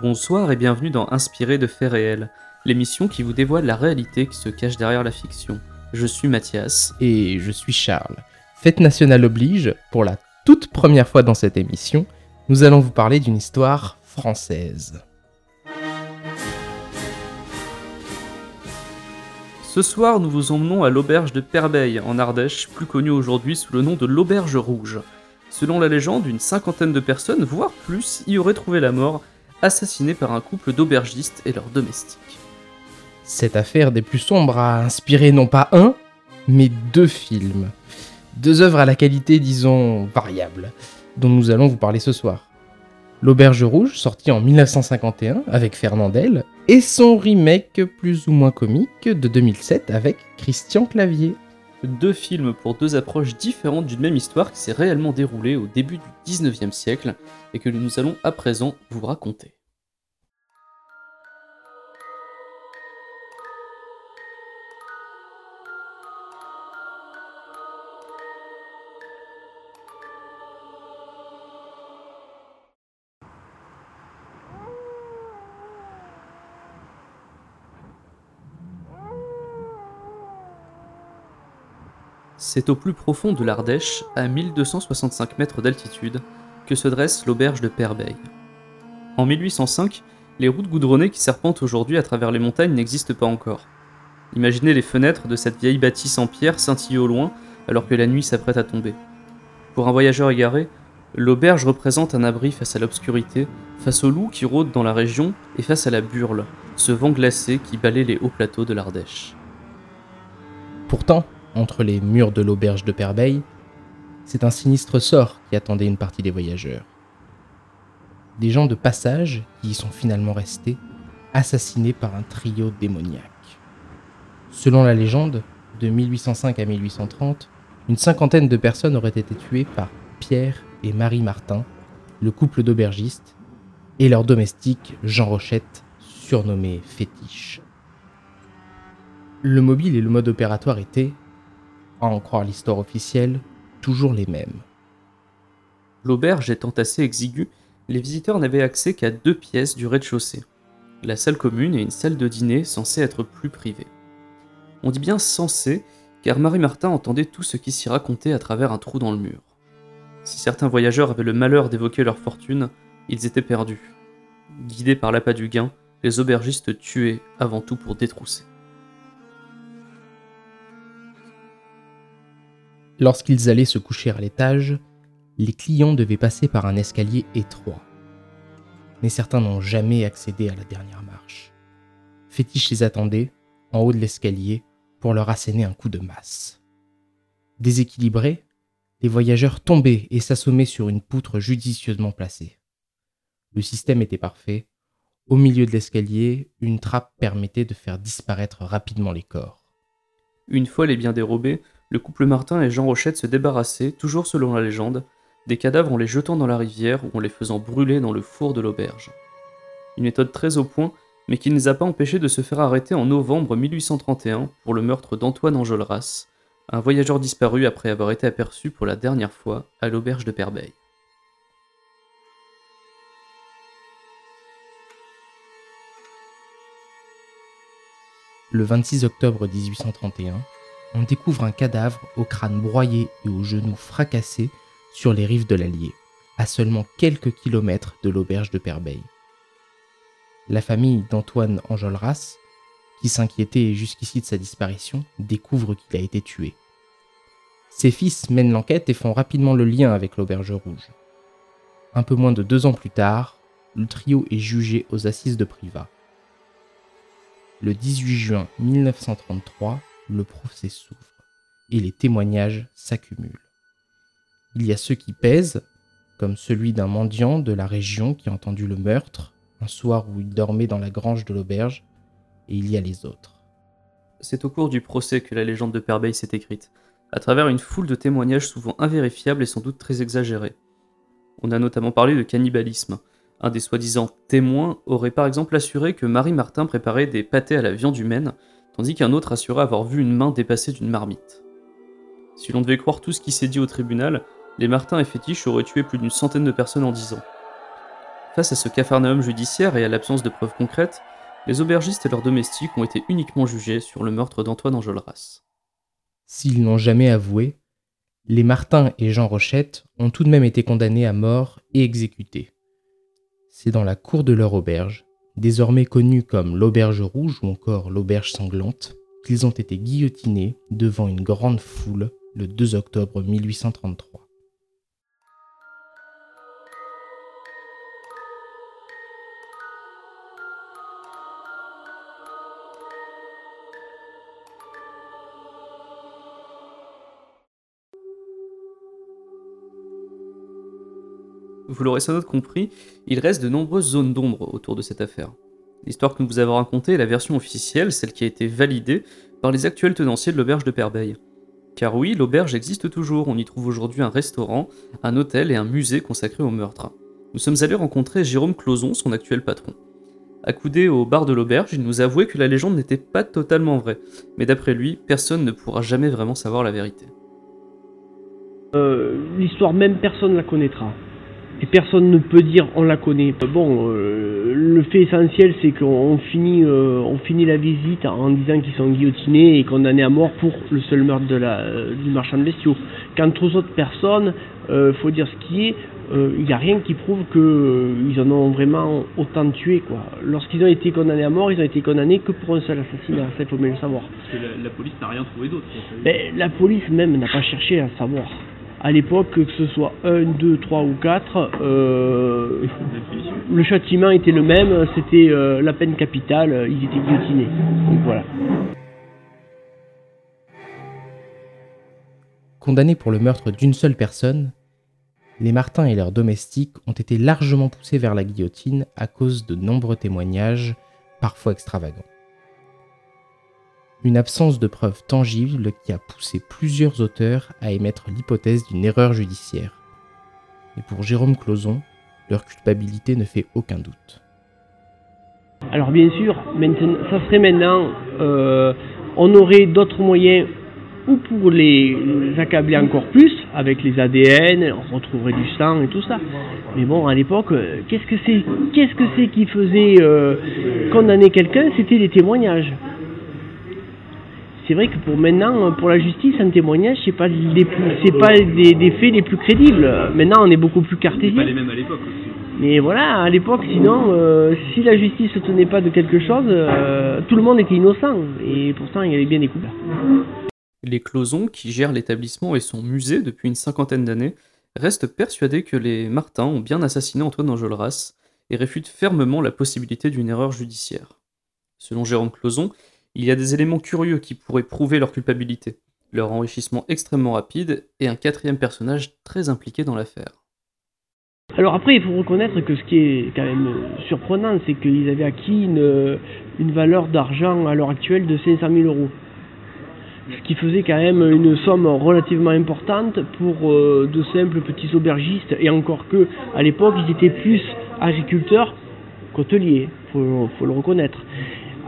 Bonsoir et bienvenue dans Inspiré de faits réels, l'émission qui vous dévoile la réalité qui se cache derrière la fiction. Je suis Mathias. Et je suis Charles. Fête nationale oblige, pour la toute première fois dans cette émission, nous allons vous parler d'une histoire française. Ce soir, nous vous emmenons à l'auberge de Perbeil, en Ardèche, plus connue aujourd'hui sous le nom de l'auberge rouge. Selon la légende, une cinquantaine de personnes, voire plus, y auraient trouvé la mort, assassinés par un couple d'aubergistes et leurs domestiques. Cette affaire des plus sombres a inspiré non pas un, mais deux films. Deux œuvres à la qualité, disons, variable, dont nous allons vous parler ce soir. L'Auberge Rouge, sorti en 1951 avec Fernandel, et son remake plus ou moins comique de 2007 avec Christian Clavier. Deux films pour deux approches différentes d'une même histoire qui s'est réellement déroulée au début du 19e siècle et que nous allons à présent vous raconter. C'est au plus profond de l'Ardèche, à 1265 mètres d'altitude, que se dresse l'auberge de Perbeil. En 1805, les routes goudronnées qui serpentent aujourd'hui à travers les montagnes n'existent pas encore. Imaginez les fenêtres de cette vieille bâtisse en pierre scintiller au loin alors que la nuit s'apprête à tomber. Pour un voyageur égaré, l'auberge représente un abri face à l'obscurité, face aux loups qui rôdent dans la région et face à la burle, ce vent glacé qui balaie les hauts plateaux de l'Ardèche. Pourtant, entre les murs de l'auberge de Perbeil, c'est un sinistre sort qui attendait une partie des voyageurs. Des gens de passage qui y sont finalement restés, assassinés par un trio démoniaque. Selon la légende, de 1805 à 1830, une cinquantaine de personnes auraient été tuées par Pierre et Marie Martin, le couple d'aubergistes, et leur domestique Jean Rochette, surnommé Fétiche. Le mobile et le mode opératoire étaient, à en croire l'histoire officielle, toujours les mêmes. L'auberge étant assez exiguë, les visiteurs n'avaient accès qu'à deux pièces du rez-de-chaussée, la salle commune et une salle de dîner censée être plus privée. On dit bien censé, car Marie-Martin entendait tout ce qui s'y racontait à travers un trou dans le mur. Si certains voyageurs avaient le malheur d'évoquer leur fortune, ils étaient perdus. Guidés par l'appât du gain, les aubergistes tuaient avant tout pour détrousser. Lorsqu'ils allaient se coucher à l'étage, les clients devaient passer par un escalier étroit. Mais certains n'ont jamais accédé à la dernière marche. Fétiche les attendait, en haut de l'escalier, pour leur asséner un coup de masse. Déséquilibrés, les voyageurs tombaient et s'assommaient sur une poutre judicieusement placée. Le système était parfait. Au milieu de l'escalier, une trappe permettait de faire disparaître rapidement les corps. Une fois les biens dérobés, le couple Martin et Jean Rochette se débarrassaient, toujours selon la légende, des cadavres en les jetant dans la rivière ou en les faisant brûler dans le four de l'auberge. Une méthode très au point, mais qui ne les a pas empêchés de se faire arrêter en novembre 1831 pour le meurtre d'Antoine Enjolras, un voyageur disparu après avoir été aperçu pour la dernière fois à l'auberge de Perbeil. Le 26 octobre 1831, on découvre un cadavre au crâne broyé et aux genoux fracassés sur les rives de l'Allier, à seulement quelques kilomètres de l'auberge de Perbeil. La famille d'Antoine Enjolras, qui s'inquiétait jusqu'ici de sa disparition, découvre qu'il a été tué. Ses fils mènent l'enquête et font rapidement le lien avec l'auberge rouge. Un peu moins de deux ans plus tard, le trio est jugé aux assises de Privas. Le 18 juin 1933, le procès s'ouvre et les témoignages s'accumulent. Il y a ceux qui pèsent, comme celui d'un mendiant de la région qui a entendu le meurtre un soir où il dormait dans la grange de l'auberge, et il y a les autres. C'est au cours du procès que la légende de Perbeil s'est écrite, à travers une foule de témoignages souvent invérifiables et sans doute très exagérés. On a notamment parlé de cannibalisme. Un des soi-disant témoins aurait par exemple assuré que Marie Martin préparait des pâtés à la viande humaine tandis qu'un autre assurait avoir vu une main dépasser d'une marmite. Si l'on devait croire tout ce qui s'est dit au tribunal, les Martin et Fétiche auraient tué plus d'une centaine de personnes en dix ans. Face à ce capharnaüm judiciaire et à l'absence de preuves concrètes, les aubergistes et leurs domestiques ont été uniquement jugés sur le meurtre d'Antoine Enjolras. S'ils n'ont jamais avoué, les Martin et Jean Rochette ont tout de même été condamnés à mort et exécutés. C'est dans la cour de leur auberge, désormais connue comme l'auberge rouge ou encore l'auberge sanglante, qu'ils ont été guillotinés devant une grande foule le 2 octobre 1833. Vous l'aurez sans doute compris, il reste de nombreuses zones d'ombre autour de cette affaire. L'histoire que nous vous avons racontée est la version officielle, celle qui a été validée par les actuels tenanciers de l'auberge de Perbeil. Car oui, l'auberge existe toujours, on y trouve aujourd'hui un restaurant, un hôtel et un musée consacré au meurtre. Nous sommes allés rencontrer Jérôme Closon, son actuel patron. Accoudé au bar de l'auberge, il nous avouait que la légende n'était pas totalement vraie, mais d'après lui, personne ne pourra jamais vraiment savoir la vérité. Euh, L'histoire même, personne ne la connaîtra et personne ne peut dire on la connaît. Bon, euh, le fait essentiel c'est qu'on finit, euh, on finit la visite en disant qu'ils sont guillotinés et condamnés à mort pour le seul meurtre de la, euh, du marchand de bestiaux. Quant aux autres personnes, il faut dire ce qui est, il n'y a rien qui prouve qu'ils en ont vraiment autant tué. quoi. Lorsqu'ils ont été condamnés à mort, ils ont été condamnés que pour un seul assassinat, ça il faut bien le savoir. Parce que la, police n'a rien trouvé d'autre. Ben, la police même n'a pas cherché à savoir à l'époque, que ce soit 1, 2, 3 ou 4, euh, le châtiment était le même, c'était euh, la peine capitale, ils étaient guillotinés. Voilà. Condamnés pour le meurtre d'une seule personne, les Martins et leurs domestiques ont été largement poussés vers la guillotine à cause de nombreux témoignages, parfois extravagants une absence de preuves tangibles qui a poussé plusieurs auteurs à émettre l'hypothèse d'une erreur judiciaire. Et pour Jérôme Closon, leur culpabilité ne fait aucun doute. Alors bien sûr, ça serait maintenant, euh, on aurait d'autres moyens ou pour les, accabler encore plus avec les ADN, on retrouverait du sang et tout ça. Mais bon, à l'époque, euh, qu'est-ce que c'est, qu'est-ce que c'est qui faisait euh, condamner quelqu'un? C'était des témoignages c'est vrai que pour maintenant, pour la justice, un témoignage, c'est pas les c'est pas des, faits les plus crédibles. Maintenant, on est beaucoup plus cartésien. Pas les mêmes à l'époque aussi. Mais voilà, à l'époque, sinon, euh, si la justice ne tenait pas de quelque chose, euh, tout le monde était innocent. Et pourtant, il y avait bien des coupables. Les Closons, qui gèrent l'établissement et son musée depuis une cinquantaine d'années, restent persuadés que les Martins ont bien assassiné Antoine Enjolras et réfutent fermement la possibilité d'une erreur judiciaire. Selon Jérôme Closon, il y a des éléments curieux qui pourraient prouver leur culpabilité, leur enrichissement extrêmement rapide et un quatrième personnage très impliqué dans l'affaire. Alors après, il faut reconnaître que ce qui est quand même surprenant, c'est qu'ils avaient acquis une, valeur d'argent à l'heure actuelle de 500 000 euros. Ce qui faisait quand même une somme relativement importante pour euh, de simples petits aubergistes, et encore que à l'époque ils étaient plus agriculteurs qu'hôteliers, faut, faut le reconnaître.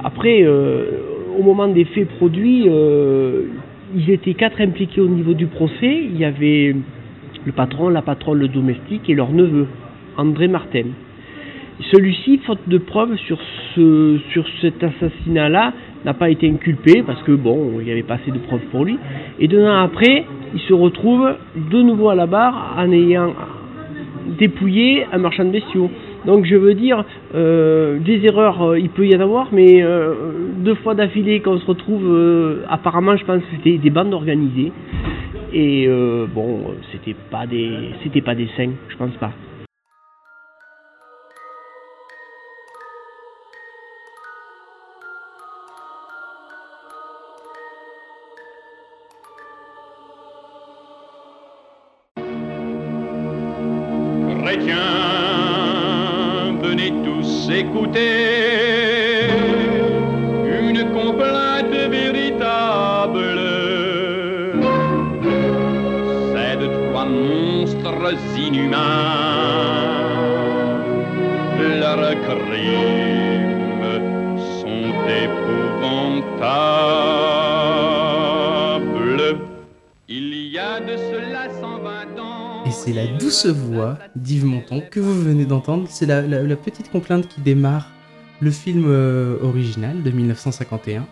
Après, euh, au moment des faits produits, euh, ils étaient quatre impliqués au niveau du procès. Il y avait le patron, la patronne, le domestique et leur neveu, André Martin. Celui-ci, faute de preuves sur, ce, sur cet assassinat-là, n'a pas été inculpé parce que bon, il n'y avait pas assez de preuves pour lui. Et deux ans après, il se retrouve de nouveau à la barre en ayant dépouillé un marchand de bestiaux. Donc je veux dire, euh, des erreurs, euh, il peut y en avoir, mais euh, deux fois d'affilée qu'on se retrouve, apparemment je pense que c'était des bandes organisées. Et bon, c'était pas des c'était pas des saints, je pense pas. Écouter c'est la douce voix d'Yves Montand que vous venez d'entendre. C'est la petite complainte qui démarre le film euh, original de 1951.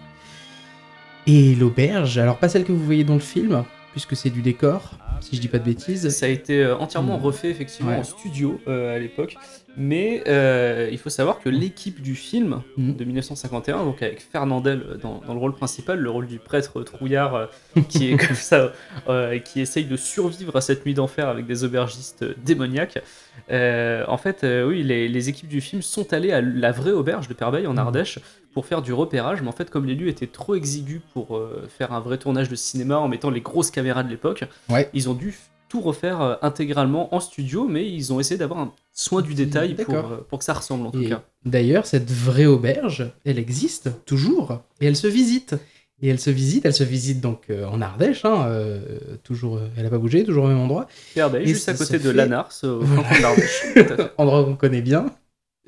Et l'auberge, alors pas celle que vous voyez dans le film, puisque c'est du décor, si je dis pas de bêtises. Ça a été euh, entièrement Mm. refait effectivement Ouais. en studio euh, à l'époque, mais euh, il faut savoir que l'équipe du film Mm. de 1951, donc avec Fernandel dans, dans le rôle principal, le rôle du prêtre trouillard euh, qui est comme ça, qui essaye de survivre à cette nuit d'enfer avec des aubergistes démoniaques. en fait, oui, les, les équipes du film sont allées à la vraie auberge de Perbeil en Mm. Ardèche pour faire du repérage, mais en fait, comme les lieux étaient trop exigus pour euh, faire un vrai tournage de cinéma en mettant les grosses caméras de l'époque, Ouais. ils ont dû tout refaire euh, intégralement en studio, mais ils ont essayé d'avoir un soin du détail pour, euh, pour que ça ressemble en tout cas. d'ailleurs, cette vraie auberge, elle existe toujours et elle se visite. Et elle se visite, elle se visite donc en Ardèche, hein, toujours, elle a pas bougé, toujours au même endroit. Et juste à côté de fait- Lanars, au fin fond de l'Ardèche, tout à fait. endroit qu'on connaît bien.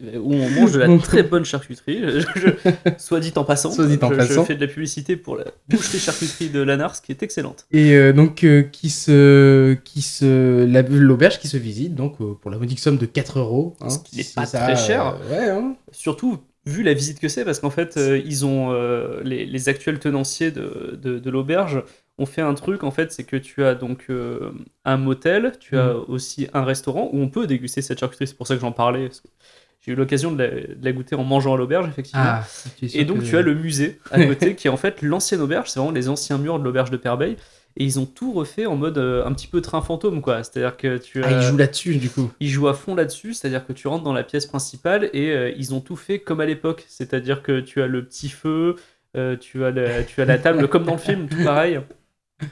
Où on mange de la très bonne charcuterie. Je- je- soit dit en passant, Soit dit en je, passant. je fais de la publicité pour la boucherie charcuterie de Lanars, qui est excellente. Et euh, donc euh, qui se, qui se, la- l'auberge qui se visite donc euh, pour la modique somme de 4 euros. hein. Ce qui n'est pas ça, très cher. ouais. hein. Surtout vu la visite que c'est, parce qu'en fait, ils ont les, les actuels tenanciers de, de, de l'auberge ont fait un truc. En fait, c'est que tu as donc euh, un motel, tu as Mhm. aussi un restaurant où on peut déguster cette charcuterie. C'est pour ça que j'en parlais. parce que J'ai eu l'occasion de, la- de la goûter en mangeant à l'auberge, effectivement. Ah, Et donc que- tu as le musée à côté qui est en fait l'ancienne auberge, c'est vraiment les anciens murs de l'auberge de Perbeil. Et ils ont tout refait en mode euh, un petit peu train fantôme, quoi. C'est-à-dire que tu as... Ah, il joue là-dessus du coup. Ils jouent à fond là-dessus, c'est-à-dire que tu rentres dans la pièce principale et euh, ils ont tout fait comme à l'époque. C'est-à-dire que tu as le petit feu, euh, tu, as la, tu as la table comme dans le film, tout pareil.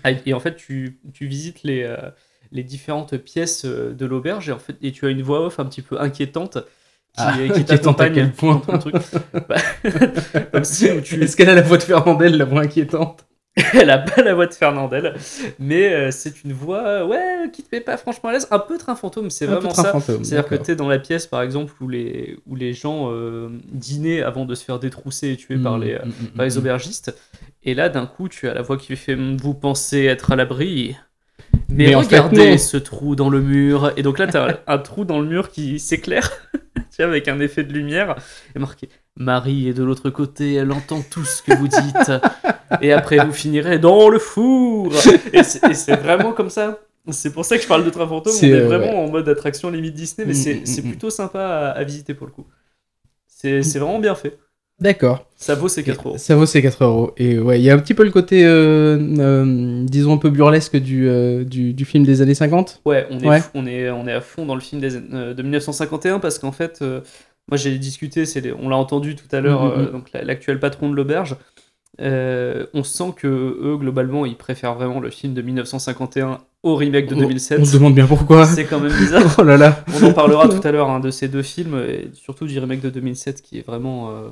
Ah, Et en fait, tu, tu visites les, euh, les différentes pièces de l'auberge et, en fait, et tu as une voix off un petit peu inquiétante qui, Ah, qui à t'accompagne quel point dans ton truc. Bah, comme si où tu, Est-ce qu'elle a la voix de Fernandel, la voix inquiétante elle a pas la voix de Fernandel, mais euh, c'est une voix euh, ouais qui te met pas franchement à l'aise, un peu train fantôme, c'est vraiment ça. C'est-à-dire que d'accord. tu es dans la pièce, par exemple, où les, où les gens euh, dînaient avant de se faire détrousser et tuer par, Mm, les, euh, mm, mm, par les aubergistes. Et là, d'un coup, tu as la voix qui fait Vous pensez être à l'abri mais, Mais en fait, regardez ce trou dans le mur. Et donc là, tu as un trou dans le mur qui s'éclaire, tu sais, avec un effet de lumière. Et marqué Marie est de l'autre côté, elle entend tout ce que vous dites. et après, vous finirez dans le four. Et c'est vraiment comme ça. C'est pour ça que je parle de train fantôme. On est euh, vraiment en mode attraction limite Disney, mais Mm, c'est mm, mm. plutôt sympa à, à visiter pour le coup. C'est vraiment bien fait. D'accord. Ça vaut ses 4 euros. Ça vaut ses 4 euros. Et ouais, il y a un petit peu le côté, euh, euh, disons, un peu burlesque du, euh, du, du film des années 50. Ouais, on est, Ouais. on est, on est à fond dans le film des, de 1951 parce qu'en fait, moi j'ai discuté, les- on l'a entendu tout à l'heure, Mhm, mhm. euh, donc la- l'actuel patron de l'auberge. Euh, on sent que eux, globalement, ils préfèrent vraiment le film de 1951 au remake de On- 2007. On se demande bien pourquoi. C'est quand même bizarre. oh là là. On en parlera tout à l'heure hein, de ces deux films, et surtout du remake de 2007 qui est vraiment. euh,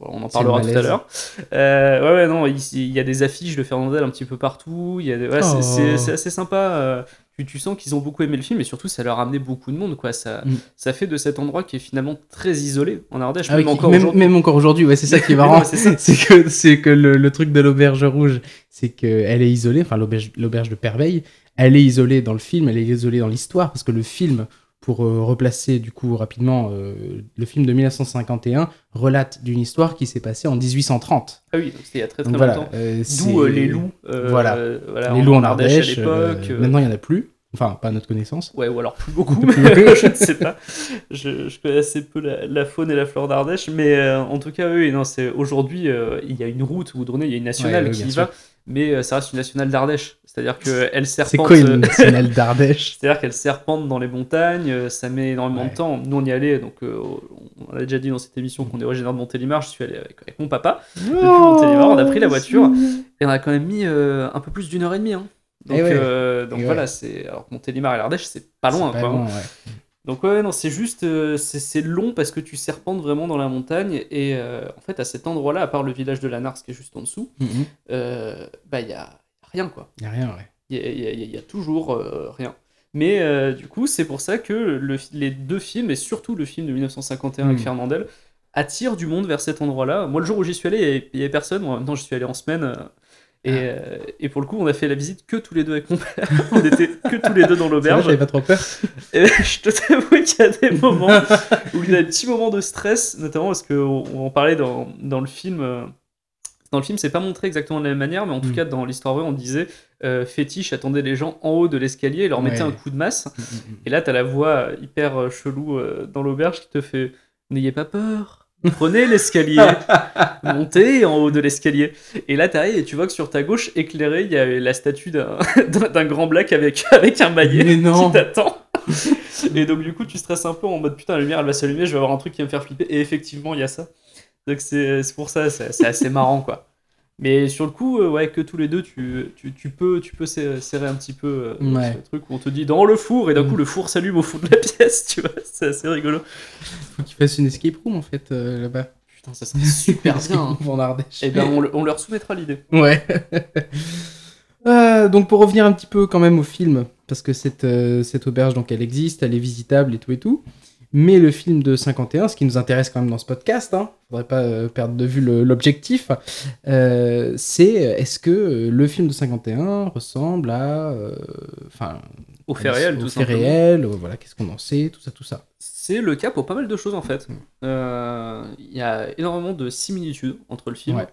on en parlera tout à l'heure. Euh, ouais, ouais, non, il, il y a des affiches de Fernandel un petit peu partout. Il y a des- ouais, c'est- Oh. c'est assez sympa. Tu, tu sens qu'ils ont beaucoup aimé le film et surtout ça leur a amené beaucoup de monde. Quoi. Ça, Mm. ça fait de cet endroit qui est finalement très isolé en Ardèche, Ah même encore même, aujourd'hui. même encore aujourd'hui, ouais, c'est ça qui est marrant. c'est que, c'est que le, le truc de l'auberge rouge, c'est qu'elle est isolée, enfin l'auberge, l'auberge de Perveille, elle est isolée dans le film, elle est isolée dans l'histoire, parce que le film, pour euh, replacer du coup rapidement, euh, le film de 1951 relate d'une histoire qui s'est passée en 1830. Ah oui, donc c'était il y a très très Donc voilà, longtemps. euh, D'où euh, les loups. Voilà. voilà, les loups en à Ardèche, l'époque. euh, euh, maintenant il n'y en a plus, enfin pas à notre connaissance. Ouais, ou alors plus beaucoup, je ne sais pas. Je, je connais assez peu la, la faune et la flore d'Ardèche, mais euh, en tout cas, oui, non, c'est aujourd'hui, euh, il y a une route où il y a une nationale Ouais, qui y sûr. va, mais euh, ça reste une nationale d'Ardèche. C'est-à-dire qu'elle C'est serpente. quoi une nationale d'Ardèche? C'est-à-dire qu'elle serpente dans les montagnes, ça met énormément Ouais. de temps. Nous, on y allait, donc on a déjà dit dans cette émission qu'on est originaire de Montélimar. Je suis allé avec, avec mon papa depuis Montélimar. On a pris la voiture et on a quand même mis un peu plus d'une heure et demie. hein. Donc, Eh ouais. euh, donc Et voilà, ouais. c'est alors que Montélimar et l'Ardèche, c'est pas loin. Quoi, hein. ouais. Donc ouais, non, c'est juste, euh, c'est long parce que tu serpentes vraiment dans la montagne et euh, en fait à cet endroit-là, à part le village de Lanars qui est juste en dessous, Mhm. euh, bah il y a rien quoi. Y a rien, ouais. Il y a, il y a- il y a toujours rien. Mais du coup, c'est pour ça que le- les deux films, et surtout le film de 1951 avec Mm. Fernandel, attirent du monde vers cet endroit-là. Moi, le jour où j'y suis allé, il y avait- il personne. Moi, temps, j'y suis allé en semaine. Et, euh, et pour le coup, on a fait la visite que tous les deux avec mon père. on était que tous les deux dans l'auberge. J'avais pas trop peur. Et je te t'avoue qu'il y a des moments où il y a des petits moments de stress, notamment parce qu'on on en parlait dans, dans le film. euh, Dans le film, c'est pas montré exactement de la même manière, mais en tout Mm. cas, dans l'histoire vraie, on disait euh, Fétiche attendait les gens en haut de l'escalier et leur mettait Ouais. un coup de masse. Et là, t'as la voix hyper chelou dans l'auberge qui te fait N'ayez pas peur, prenez l'escalier, montez en haut de l'escalier. Et là, t'arrives et tu vois que sur ta gauche, éclairée, il y a la statue d'un grand black avec, avec un maillet qui t'attend. Et donc, du coup, tu stresses un peu en mode Putain, la lumière, elle va s'allumer, je vais avoir un truc qui va me faire flipper. Et effectivement, il y a ça. Donc, c'est pour ça, c'est assez marrant, quoi. Mais sur le coup, euh, ouais, que tous les deux, tu, tu, tu peux, tu peux serrer un petit peu euh, Ouais. ce truc où on te dit dans le four, et d'un Mm. coup, le four s'allume au fond de la pièce, tu vois. C'est assez rigolo. Faut qu'ils fassent une escape room en fait euh, là-bas. Putain, ça serait super bien. hein. en Ardèche. Et ben, on, on leur soumettra l'idée. Ouais. Euh, donc pour revenir un petit peu quand même au film, parce que cette, cette auberge, donc elle existe, elle est visitable et tout et tout. Mais le film de 51, ce qui nous intéresse quand même dans ce podcast, hein, faudrait pas euh, perdre de vue l'objectif, euh, c'est est-ce que euh, le film de 51 ressemble à, euh, enfin, Au fait réel, au fait réel, euh, voilà, qu'est-ce qu'on en sait, tout ça, tout ça. C'est le cas pour pas mal de choses en fait. Mm. Euh, Il y a énormément de similitudes entre le film Ouais.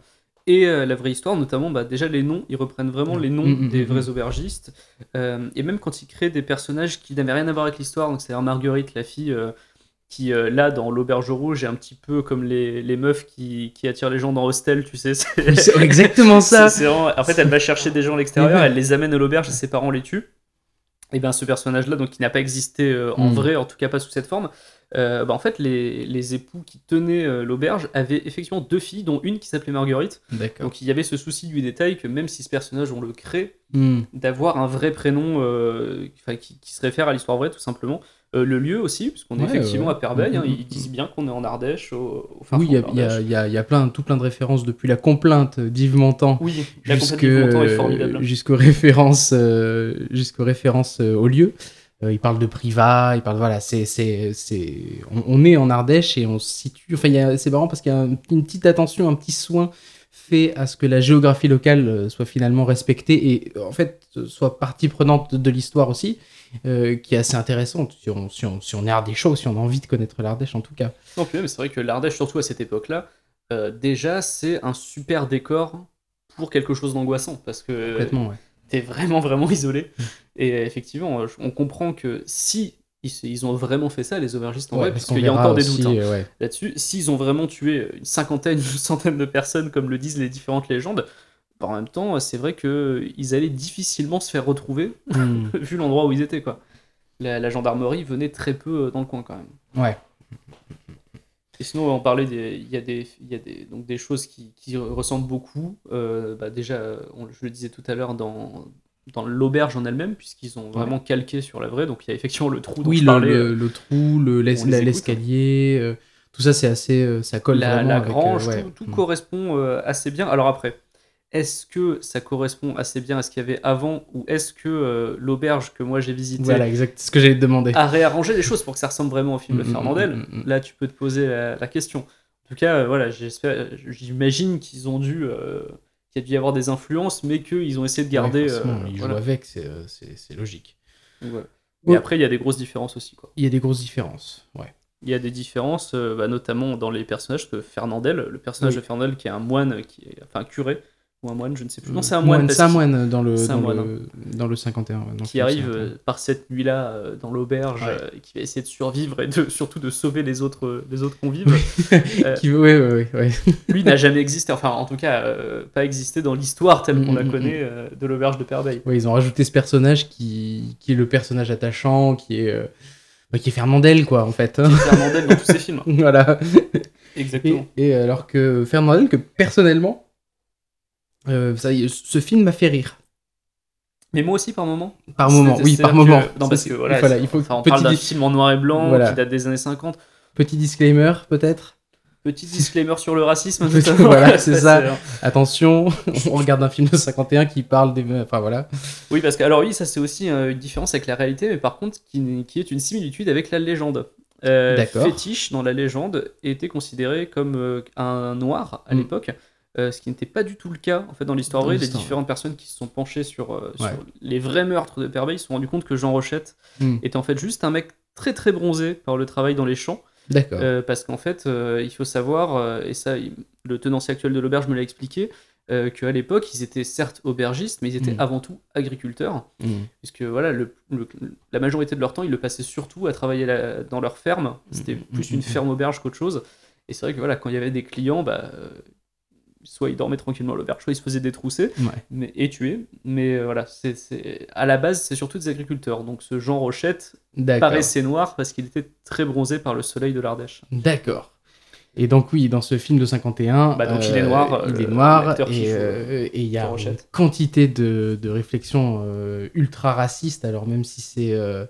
et euh, la vraie histoire, notamment bah, déjà les noms, ils reprennent vraiment les noms Mm, mm, des mm, vrais mm. aubergistes. Euh, et même quand ils créent des personnages qui n'avaient rien à voir avec l'histoire, donc c'est Marguerite, la fille, euh, qui euh, là dans l'auberge rouge est un petit peu comme les, les meufs qui, qui attirent les gens dans Hostel, tu sais. c'est- exactement ça. vraiment- En fait, elle va chercher des gens à l'extérieur, elle les amène à l'auberge et ses parents les tuent. Et bien, ce personnage-là, donc qui n'a pas existé euh, en Mm. vrai, en tout cas pas sous cette forme, euh, bah, en fait, les, les époux qui tenaient euh, l'auberge avaient effectivement deux filles, dont une qui s'appelait Marguerite. Donc il y avait ce souci du détail que même si ce personnage, on le crée, Hmm. d'avoir un vrai prénom euh, qui, qui se réfère à l'histoire vraie, tout simplement. Le lieu aussi, puisqu'on est Ouais, effectivement ouais. à Perbeil, hein, Mhm, ils disent bien qu'on est en Ardèche, au, au fin Oui, il y y y y a plein, tout plein de références depuis la complainte d'Yves Montand Oui, est jusqu'aux références, jusqu'aux références au lieu. Euh, il parle de privat, il parle voilà, c'est c'est c'est on, on est en Ardèche et on se situe. Enfin, c'est marrant parce qu'il y a un- une petite attention, un petit soin fait à ce que la géographie locale euh, soit finalement respectée et euh, en fait soit partie prenante de, l'histoire aussi, euh, qui est assez intéressante si on, si on, si on est ardéchois, si on a envie de connaître l'Ardèche en tout cas. Non, puis même, c'est vrai que l'Ardèche, surtout à cette époque-là, euh, déjà, c'est un super décor pour quelque chose d'angoissant, parce que Complètement, ouais. T'es vraiment, vraiment isolé. Et effectivement, on comprend que si ils, ont vraiment fait ça, les aubergistes en Ouais, vrai, parce qu'il y a encore des aussi, doutes hein, euh, ouais. là-dessus, s'ils ont vraiment tué une cinquantaine, une centaine de personnes, comme le disent les différentes légendes, bah, en même temps, c'est vrai qu'ils allaient difficilement se faire retrouver, Hmm. vu l'endroit où ils étaient, quoi. La, la gendarmerie venait très peu euh, dans le coin, quand même. Ouais. Et sinon, on parlait des, il y a des, il y a des, donc des choses qui, qui ressemblent beaucoup. Euh, bah déjà, on- je le disais tout à l'heure dans, dans l'auberge en elle-même, puisqu'ils ont vraiment calqué sur la vraie. Donc il y a effectivement le trou dont Oui, je le, parlais. le- le trou, le, les écoute, l'escalier, euh, tout ça c'est assez, euh, ça colle la, vraiment la avec, euh, grange, ouais. tout, tout Mm. correspond euh, assez bien. Alors après, est-ce que ça correspond assez bien à ce qu'il y avait avant, ou est-ce que euh, l'auberge que moi j'ai visitée Voilà, exact, ce que j'allais te demander. a réarrangé les choses pour que ça ressemble vraiment au film de Mm, mm, Fernandel mm. Là, tu peux te poser la, la question. En tout cas, euh, voilà, j'espère, j'imagine qu'ils ont dû, euh, qu'il y a dû y avoir des influences, mais qu'ils ont essayé de garder. Ouais, euh, il voilà. joue avec, c'est, logique. Donc, voilà. Ouais. Mais après, il y a des grosses différences aussi, quoi. Il y a des grosses différences, ouais. Il y a des différences, bah, notamment dans les personnages que Fernandel, le personnage Oui. de Fernandel qui est un moine, qui est, enfin un curé ou un moine, je ne sais plus. Non, c'est un moine. C'est un moine dans le, dans, moine, le, dans le 51. ouais, dans qui arrive 51. euh, par cette nuit-là euh, dans l'auberge Ouais. euh, qui va essayer de survivre et de, surtout de sauver les autres, les autres convives. euh, Qui, ouais, ouais, ouais, ouais. lui n'a jamais existé, enfin en tout cas euh, pas existé dans l'histoire telle qu'on Mm, la mm, connaît euh, de l'auberge de Perbeil. Ouais, ils ont rajouté ce personnage qui, qui est le personnage attachant, qui est, euh, bah, qui est Fernandel, quoi, en fait. hein. Fernandel dans tous ses films. voilà. Et, Exactement. et alors que Fernandel, que personnellement, euh, ça, ce film m'a fait rire. Mais moi aussi par moment. Par moment, oui, par moment. que- non, Ça, parce que voilà, il faut enfin, on parle d'un film en noir et blanc Voilà. qui date des années 50. petit disclaimer, peut-être. Petit disclaimer sur le racisme. Petit- voilà, c'est ça. Attention, on regarde un film de 51 qui parle des. Enfin voilà. Oui, parce que alors oui, ça c'est aussi euh, une différence avec la réalité, mais par contre qui, est une similitude avec la légende. Euh, D'accord. Fétiche dans la légende était considéré comme euh, un noir à Mm. l'époque, euh, ce qui n'était pas du tout le cas en fait dans l'histoire vraie. Les différentes personnes qui se sont penchées sur, euh, sur les vrais meurtres de Père Beille se sont rendus compte que Jean Rochette Hmm. était en fait juste un mec très très bronzé par le travail dans les champs. D'accord. Euh, parce qu'en fait, il faut savoir, et ça, il- le tenancier actuel de l'auberge me l'a expliqué, euh, qu'à l'époque, ils étaient certes aubergistes, mais ils étaient Mm. avant tout agriculteurs, Mm. puisque voilà, le- le- la majorité de leur temps, ils le passaient surtout à travailler la- dans leur ferme. C'était plus une ferme auberge qu'autre chose. Et c'est vrai que voilà, quand il y avait des clients, bah, soit ils dormaient tranquillement à l'auberge, soit ils se faisaient détrousser Ouais. mais, et tuer. Mais euh, voilà, c'est c'est- à la base, c'est surtout des agriculteurs. Donc ce Jean Rochette D'accord. paraissait noir parce qu'il était très bronzé par le soleil de l'Ardèche. D'accord. Et donc oui, dans ce film de 51, Bah, donc, il est noir, il euh, est noir, l'acteur qui et euh, il y a une quantité de, de réflexions euh, ultra racistes, alors même si c'est euh,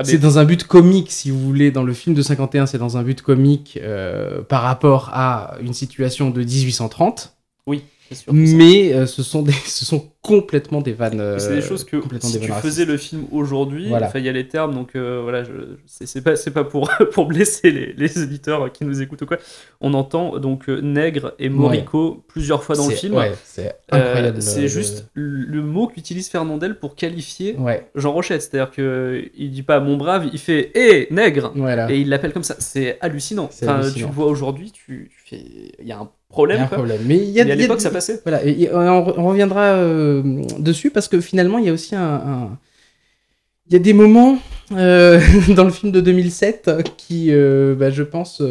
Ah, mais- c'est dans un but comique, si vous voulez, dans le film de 51, c'est dans un but comique euh, par rapport à une situation de 1830, Oui, sûr. mais euh, ce, sont des, ce sont complètement des vannes. C'est euh, des choses que complètement si tu faisais le film aujourd'hui, Voilà. il y a les termes, donc euh, voilà, c'est pas, c'est pas pour, pour blesser les, les éditeurs qui nous écoutent ou quoi. On entend donc euh, nègre et morico plusieurs fois dans le film. Ouais, c'est Euh, incroyable. c'est le- juste le, le mot qu'utilise Fernandel pour qualifier Ouais, Jean Rochette, c'est-à-dire que il dit pas mon brave, il fait hé nègre voilà. et il l'appelle comme ça. C'est hallucinant. C'est Enfin, hallucinant. tu le vois aujourd'hui, tu, tu fais, il y a un Il y problème. a un problème. Mais il y a, Mais à il y a- l'époque, ça passait. Voilà, et, et on, on reviendra euh, dessus parce que finalement, il y a aussi un. un- Il y a des moments euh, dans le film de 2007 qui, euh, bah, je pense,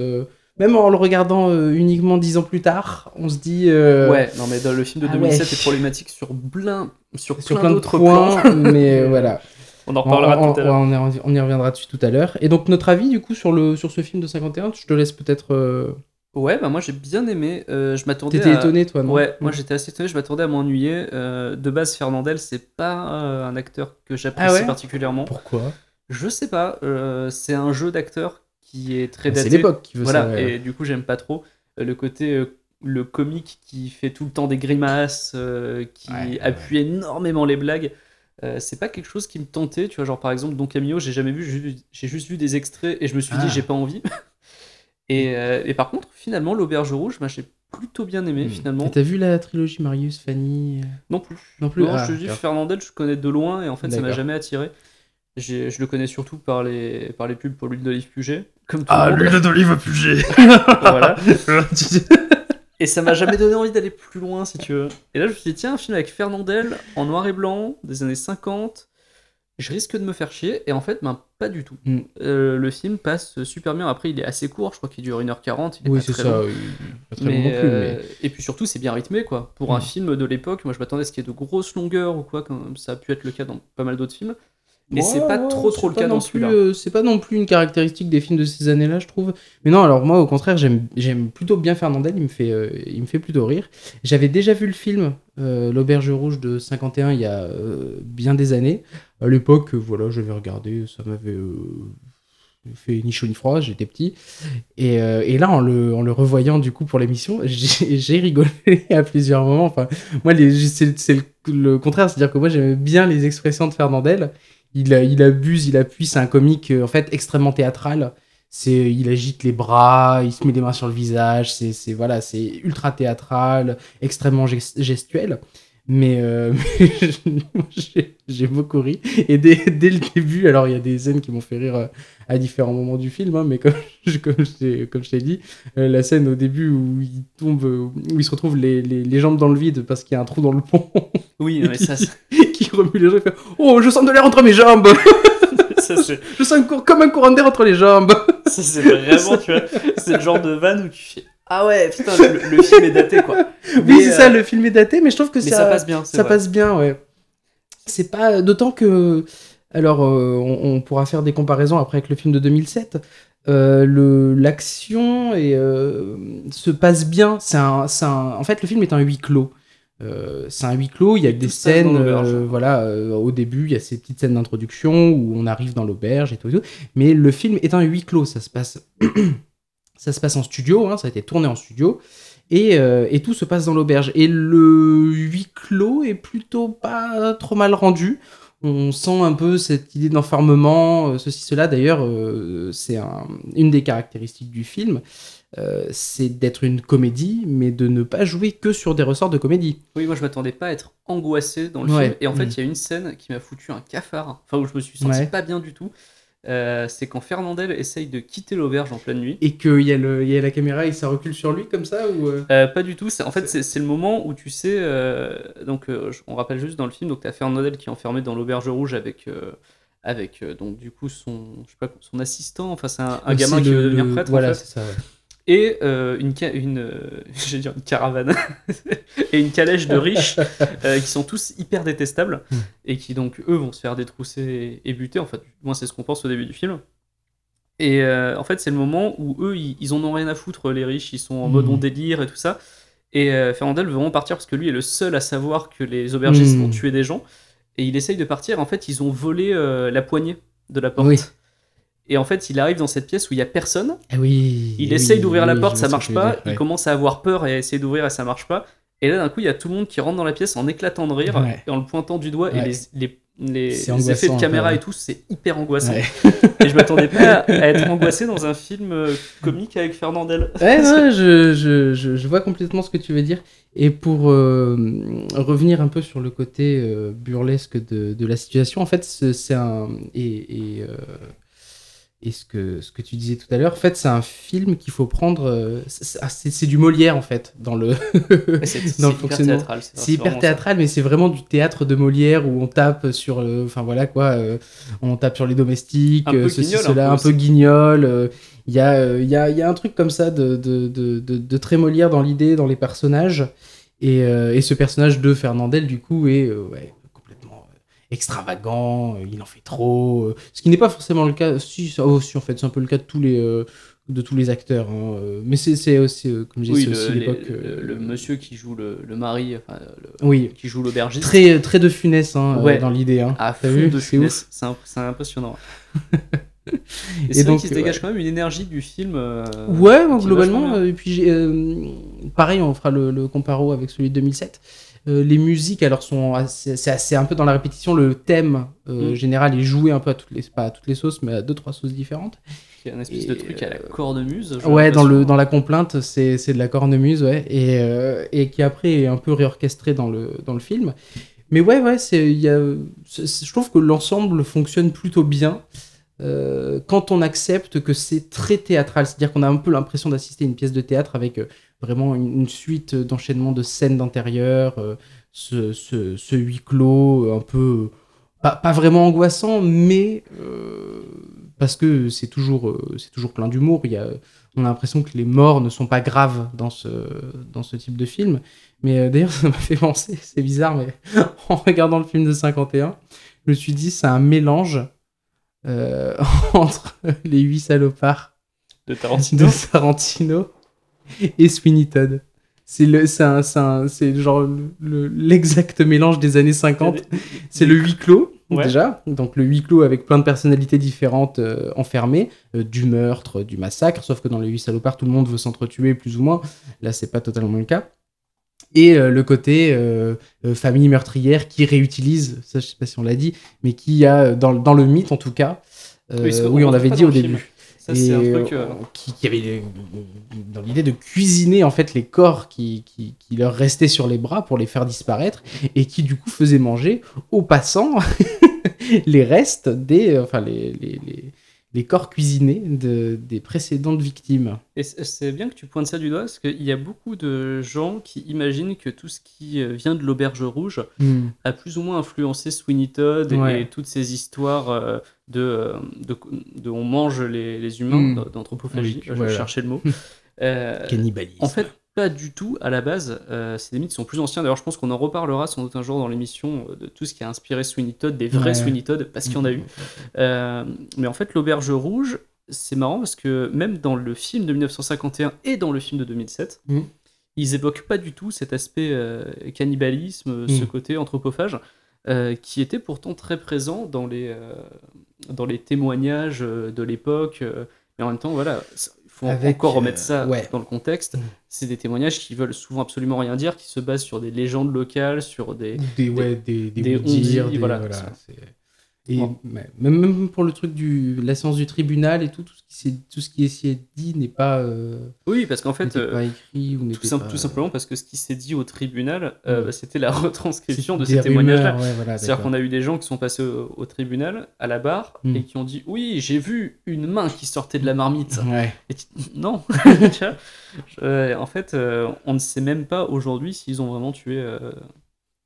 même en le regardant uniquement dix ans plus tard, on se dit. Ouais, non mais dans le film de Ah 2007 ouais. est problématique sur plein, sur Sur plein, d'autres points, plans. mais voilà. On en reparlera on- tout à l'heure. on y- on y reviendra dessus tout à l'heure. Et donc, notre avis, du coup, sur, le, sur ce film de 51, je te laisse peut-être. Ouais, bah moi j'ai bien aimé. euh, je m'attendais. T'étais à... étonné, toi, non Ouais, moi j'étais assez étonné. Je m'attendais à m'ennuyer. Euh, de base, Fernandel, c'est pas euh, un acteur que j'apprécie Ah ouais particulièrement. Pourquoi? Je sais pas. euh, c'est un jeu d'acteur qui est très Ah, C'est daté. l'époque qui veut Voilà, ça. ouais. et du coup j'aime pas trop le côté euh, le comique qui fait tout le temps des grimaces, euh, qui Ouais, ouais, appuie énormément les blagues. Euh, c'est pas quelque chose qui me tentait, tu vois, genre par exemple Don Camillo, j'ai jamais vu, j'ai vu- j'ai juste vu des extraits et je me suis Ah. dit j'ai pas envie. et, euh, et par contre, finalement, l'auberge rouge, bah, j'ai plutôt bien aimé Hmm. finalement. Et t'as vu la trilogie Marius, Fanny euh, Non plus. Non plus, ah, je te dis. Fernandel, je connais de loin et en fait, ça m'a jamais attiré. Je le connais surtout par les, par les pubs pour l'huile d'olive Puget. Comme tout Ah, le monde. d'olive Puget voilà. Et ça m'a jamais donné envie d'aller plus loin, si tu veux. Et là, je me suis dit, tiens, un film avec Fernandel, en noir et blanc, des années 50, je risque de me faire chier. Et en fait, ben, pas du tout. Mm. Euh, le film passe super bien. Après, il est assez court, je crois qu'il dure 1h40. Il est Oui, pas c'est ça. long. Pas très Mais, long non plus, euh, mais. Et puis surtout, c'est bien rythmé, quoi. Pour un Mm. film de l'époque, moi, je m'attendais à ce qu'il y ait de grosses longueurs ou quoi, comme ça a pu être le cas dans pas mal d'autres films. Mais c'est Ouais, pas ouais, trop c'est trop le pas cas dans celui-là. euh, c'est pas non plus une caractéristique des films de ces années-là, je trouve. Mais non, alors moi, au contraire, j'aime j'aime plutôt bien Fernandel, il me fait, euh, il me fait plutôt rire. J'avais déjà vu le film euh, L'Auberge Rouge de 51 il y a bien des années. À l'époque, voilà, j'avais regardé, ça m'avait euh, fait ni chaud ni froid, j'étais petit. Et, euh, et là, en le, en le revoyant du coup pour l'émission, j'ai rigolé à plusieurs moments. Enfin, moi, c'est le, le contraire, c'est-à-dire que moi, j'aimais bien les expressions de Fernandel. Il, il abuse, il appuie, c'est un comique euh, en fait extrêmement théâtral. C'est, il agite les bras, il se met les mains sur le visage, c'est, voilà, c'est ultra théâtral, extrêmement ges- gestuel. Mais, euh, mais j'ai, beaucoup ri. Et dès, dès le début, alors il y a des scènes qui m'ont fait rire euh, à différents moments du film, hein, mais comme je, comme je, t'ai- dit, euh, la scène au début où il tombe, où il se retrouve les, les, les jambes dans le vide parce qu'il y a un trou dans le pont, Oui, mais ça, c'est- qui remue les jambes, il fait Oh, je sens de l'air entre mes jambes ça, Je sens comme un courant d'air entre les jambes. Ça, c'est vraiment, tu vois, c'est le genre de vanne où tu fais Ah ouais, putain, le, le film est daté, quoi. Oui, c'est ça, euh, le film est daté, mais je trouve que Mais ça, ça passe bien, c'est ça vrai. passe bien, ouais. C'est pas. D'autant que. Alors, euh, on, on pourra faire des comparaisons après avec le film de 2007. Euh, le- L'action euh, se passe bien. C'est un, c'est un- en fait, le film est un huis clos. Euh, c'est un huis clos, il y a des scènes, euh, voilà, euh, au début, il y a ces petites scènes d'introduction où on arrive dans l'auberge et tout, et tout. Mais le film est un huis clos, ça se passe, ça se passe en studio, hein, ça a été tourné en studio, et, euh, et tout se passe dans l'auberge. Et le huis clos est plutôt pas trop mal rendu. On sent un peu cette idée d'enfermement, euh, ceci, cela. D'ailleurs, euh, c'est un- une des caractéristiques du film, euh, c'est d'être une comédie, mais de ne pas jouer que sur des ressorts de comédie. Oui, moi je m'attendais pas à être angoissé dans le Ouais. film. Et en fait, Mm. il y a une scène qui m'a foutu un cafard, enfin où je me suis senti Ouais. pas bien du tout. Euh, c'est quand Fernandel essaye de quitter l'auberge en pleine nuit. Et qu'il y, a le- y a la caméra et ça recule sur lui comme ça ou euh Euh, pas du tout. c'est- En fait, c'est le moment où tu sais. euh, donc, on rappelle juste dans le film, donc t'as Fernandel qui est enfermé dans l'auberge rouge avec, avec donc du coup son, je sais pas, son assistant. Enfin, c'est un, un gamin qui veut devenir prêtre. en Voilà, fait. c'est ça. ouais. Et euh, une, une, euh, dire une caravane et une calèche de riches euh, qui sont tous hyper détestables Hmm. et qui donc eux vont se faire détrousser et, et buter. En fait, moins c'est ce qu'on pense au début du film. Et en fait, c'est le moment où eux, ils, ils en ont rien à foutre, les riches, ils sont en mode Hmm. on délire et tout ça. Et Fernandel veut vraiment partir parce que lui est le seul à savoir que les aubergistes Hmm. vont tuer des gens. Et il essaye de partir. En fait, ils ont volé la poignée de la porte. Oui. Et en fait, il arrive dans cette pièce où il y a personne. Ah oui. Il oui, essaye d'ouvrir la porte, ça marche pas. dire, Il commence à avoir peur et à essayer d'ouvrir et ça marche pas. Et là, d'un coup, il y a tout le monde qui rentre dans la pièce en éclatant de rire Ouais. et en le pointant du doigt. Ouais. Et les, les, les effets de caméra peu, et tout, c'est hyper angoissant. Et je m'attendais pas à être angoissé dans un film euh, comique avec Fernandel. Ouais, ouais, je, je, je, vois complètement ce que tu veux dire. Et pour euh, revenir un peu sur le côté euh, burlesque de, de la situation, en fait, ce- c'est un. Et, et, euh, et ce, que, ce que tu disais tout à l'heure, en fait, c'est un film qu'il faut prendre. euh, c'est- c'est du Molière, en fait, dans le. Dans le hyper fonctionnement. théâtral. C'est hyper théâtral, mais c'est vraiment du théâtre de Molière où on tape sur, le- enfin voilà quoi, euh, on tape sur les domestiques, euh, ceci, guignol, un cela, peu un peu guignol. euh, Il y, a, euh, il y, a, il y a un truc comme ça de, de, de, de, de très Molière dans l'idée, dans les personnages. Et, euh, et ce personnage de Fernandel, du coup, est euh, ouais, euh, extravagant, euh, il en fait trop. euh, ce qui n'est pas forcément le cas. Si, ça- oh, si, en fait, c'est un peu le cas de tous les, euh, de tous les acteurs. hein, mais c'est aussi, comme je Oui, aussi les- l'époque. le- le monsieur qui joue le, le mari, enfin, le- Oui, qui joue l'aubergiste. Très, très de funeste hein, Ouais. dans l'idée. Hein. à T'as vu de C'est impressionnant. et Et donc, qu'il se dégage ouais. quand même une énergie du film. euh, Ouais, globalement. Et puis, euh, pareil, on fera le, le comparo avec celui de 2007. Euh, les musiques, alors, sont c'est assez un peu dans la répétition. Le thème euh, Mm. général est joué un peu à toutes les, pas à toutes les sauces, mais à deux, trois sauces différentes. qui est un espèce de truc à la euh, cornemuse. Ouais, dans, le, dans la complainte, c'est c'est de la cornemuse, ouais. Et, et qui après est un peu réorchestré dans le, dans le film. Mais ouais, ouais, c'est, il y a, je trouve que l'ensemble fonctionne plutôt bien. euh, quand on accepte que c'est très théâtral, c'est-à-dire qu'on a un peu l'impression d'assister à une pièce de théâtre avec vraiment une, suite d'enchaînements de scènes d'intérieur, euh, ce, ce, ce huis clos un peu pas, pas vraiment angoissant, mais euh, parce que c'est toujours, euh, c'est toujours plein d'humour. Il y a, on a l'impression que les morts ne sont pas graves dans ce, dans ce type de film. Mais euh, d'ailleurs, ça m'a fait penser, c'est bizarre, mais en regardant le film de 51, je me suis dit, c'est un mélange euh, entre les huit salopards de Tarantino. de Tarantino et Sweeney Todd. C'est le, c'est un, c'est un- c'est genre le- le- l'exact mélange des années 50. C'est le huis clos, Ouais. déjà. Donc le huis clos avec plein de personnalités différentes euh, enfermées, euh, du meurtre, du massacre, sauf que dans les huit salopards, tout le monde veut s'entretuer plus ou moins. Là, c'est pas totalement le cas. Et euh, le côté famille meurtrière qui réutilise, ça je sais pas si on l'a dit, mais qui a, dans, dans le mythe en tout cas, Oui, on l'avait pas dit au film. Début Ça, c'est un et, truc. euh, euh, qui, qui avait les- dans l'idée de cuisiner en fait les corps qui, qui, qui leur restaient sur les bras pour les faire disparaître et qui du coup faisait manger aux passants les restes des enfin les, les, les, les corps cuisinés de, des précédentes victimes. Et c'est bien que tu pointes ça du doigt, parce qu'il y a beaucoup de gens qui imaginent que tout ce qui euh, vient de l'auberge rouge a plus ou moins influencé Sweeney Todd et- Ouais. et toutes ces histoires euh, de, euh, de, de on mange les, les humains, Mm. d- d'anthropophagie, Oui, je voilà. cherchais le mot. Euh, Cannibalisme. en fait, pas du tout à la base. Euh, ces mythes sont plus anciens. D'ailleurs, je pense qu'on en reparlera sans doute un jour dans l'émission euh, de tout ce qui a inspiré Sweeney Todd, des vrais Ouais. Sweeney Todd, parce qu'il y en a eu. Euh, mais en fait, l'auberge rouge, c'est marrant parce que même dans le film de 1951 et dans le film de 2007, Mhm. ils évoquent pas du tout cet aspect euh, cannibalisme, ce Mhm. côté anthropophage, euh, qui était pourtant très présent dans les, euh, dans les témoignages euh, de l'époque. mais en même temps, voilà, il faut Avec, encore euh, remettre ça ouais. dans le contexte. Mm. C'est des témoignages qui veulent souvent absolument rien dire, qui se basent sur des légendes locales, sur des. Des, ouais, des, des, des oui-dire, on-dit, des- voilà. Et même, même pour le truc du la séance du tribunal et tout, tout ce qui, tout ce qui est dit n'est pas, euh, Oui, parce qu'en fait, euh, pas écrit ou tout, pas- tout simplement parce que ce qui s'est dit au tribunal, euh, bah, c'était la retranscription de ces témoignages-là. rumeurs, ouais, voilà, C'est-à-dire qu'on a eu des gens qui sont passés au, au tribunal, à la barre, Mm. et qui ont dit Oui, j'ai vu une main qui sortait de la marmite. Et tu- Non En fait, on ne sait même pas aujourd'hui s'ils ont vraiment tué,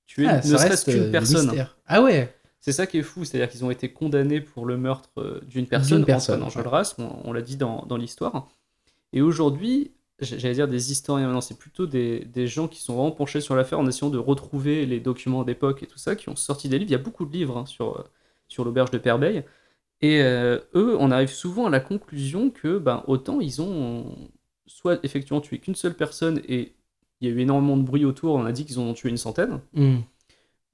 tué Ah, ne ça serait-ce qu'une personne. mystères. Ah ouais. C'est ça qui est fou, c'est-à-dire qu'ils ont été condamnés pour le meurtre euh, d'une personne, personne. Enjolras, on, on l'a dit dans, dans l'histoire. Et aujourd'hui, j'allais dire des historiens, maintenant c'est plutôt des, des gens qui sont vraiment penchés sur l'affaire en essayant de retrouver les documents d'époque et tout ça, qui ont sorti des livres. Il y a beaucoup de livres hein, sur, euh, sur l'auberge de Perbeil. Et euh, eux, on arrive souvent à la conclusion que ben, autant ils ont soit effectivement tué qu'une seule personne et il y a eu énormément de bruit autour, on a dit qu'ils en ont tué une centaine, Mm.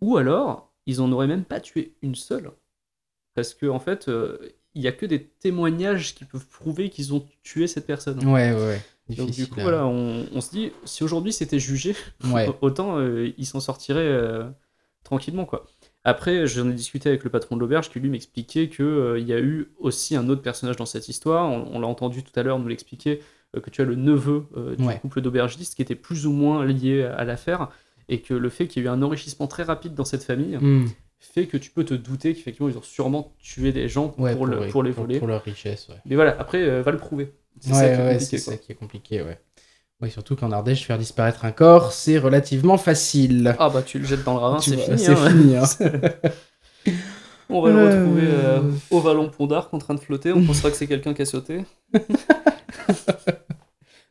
ou alors, ils en auraient même pas tué une seule. Parce que, en fait, euh, il y a que des témoignages qui peuvent prouver qu'ils ont tué cette personne. Ouais, ouais, ouais. Donc, du coup, à- voilà, on, on se dit, si aujourd'hui c'était jugé, Ouais. autant euh, ils s'en sortiraient euh, tranquillement, quoi. Après, j'en ai discuté avec le patron de l'auberge qui lui m'expliquait qu'il il y a eu aussi un autre personnage dans cette histoire. On, on l'a entendu tout à l'heure nous l'expliquer, euh, que tu as le neveu euh, du Ouais. couple d'aubergistes qui était plus ou moins lié à, à l'affaire et que le fait qu'il y ait eu un enrichissement très rapide dans cette famille Mm. fait que tu peux te douter qu'effectivement ils ont sûrement tué des gens Ouais, pour, le- pour les voler. Pour leur richesse, ouais. Mais voilà, après, euh, va le prouver. C'est Ouais, ça qui est compliqué, c'est quoi. ça qui est compliqué, ouais. Ouais, surtout qu'en Ardèche, faire disparaître un corps, c'est relativement facile. Ah bah tu le jettes dans le ravin, c'est fini. C'est hein. fini, hein. On va le Euh. retrouver euh, au vallon Pont d'Arc en train de flotter. On pensera que c'est quelqu'un qui a sauté.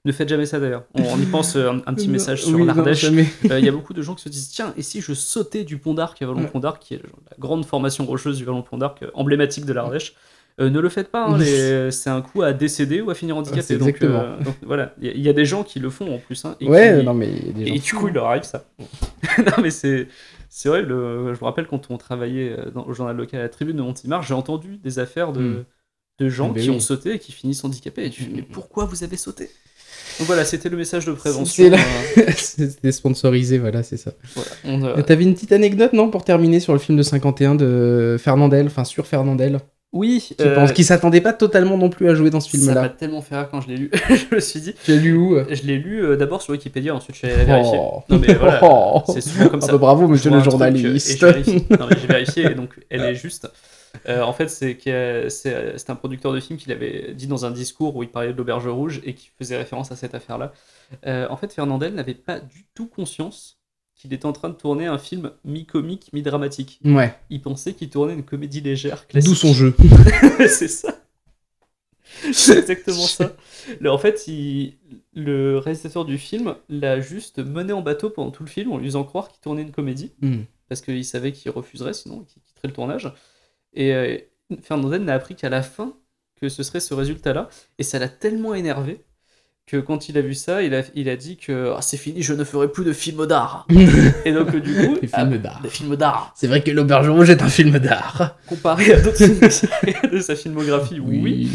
ne faites jamais ça d'ailleurs. On, on y pense euh, un, un petit message sur Oui, l'Ardèche. Euh, Il y a beaucoup de gens qui se disent tiens, et si je sautais du pont d'Arc à Vallon Ouais. Pont d'Arc, qui est la grande formation rocheuse du Vallon Pont d'Arc, euh, emblématique de l'Ardèche. Euh, ne le faites pas, hein, les- c'est un coup à décéder ou à finir handicapé. c'est donc, euh, voilà, il y, a- il y a des gens qui le font en plus. hein, et Ouais, qui- non, mais il y a des et du coup, il leur arrive ça. non, mais c'est. C'est vrai, le, je me rappelle quand on travaillait dans, au journal local à la Tribune de Montimar, j'ai entendu des affaires de, Mm. de gens Ah, ben qui oui. ont sauté et qui finissent handicapés. Et tu fais, mais pourquoi vous avez sauté? Donc voilà, c'était le message de prévention. La- euh, C'était sponsorisé, voilà, c'est ça. voilà, euh, Euh, T'avais une petite anecdote, non, pour terminer sur le film de 51 de Fernandel, enfin sur Fernandel, Oui, euh, pense, qui s'attendait pas totalement non plus à jouer dans ce ça m'a film-là. tellement fait rire quand je l'ai lu. je me suis dit, Tu as lu où euh? je l'ai lu euh, d'abord sur Wikipédia, ensuite je suis allé vérifier. Oh. Non mais voilà, Oh. c'est souvent comme Ah ça. bah bravo, Je monsieur le un truc, euh, et journaliste. je. Non, mais j'ai vérifié, et donc elle est juste. Euh, en fait, c'est que- c'est un producteur de film qui l'avait dit dans un discours où il parlait de l'auberge rouge et qui faisait référence à cette affaire-là. Euh, en fait, Fernandel n'avait pas du tout conscience qu'il était en train de tourner un film mi-comique, mi-dramatique. Ouais, Il pensait qu'il tournait une comédie légère, classique. d'où son jeu. c'est ça. C'est exactement ça. Le- en fait, il- le réalisateur du film l'a juste mené en bateau pendant tout le film en lui faisant croire qu'il tournait une comédie Hmm. parce qu'il savait qu'il refuserait sinon, qu'il quitterait le tournage. Et euh, n'a appris qu'à la fin que ce serait ce résultat-là. Et ça l'a tellement énervé que quand il a vu ça, il a, il a dit que Ah, c'est fini, je ne ferai plus de films d'art. et donc, du coup, Des ah, films d'art. des films d'art. C'est vrai que l'Auberge Rouge est un film d'art. Comparé à d'autres films de sa- filmographie, oui.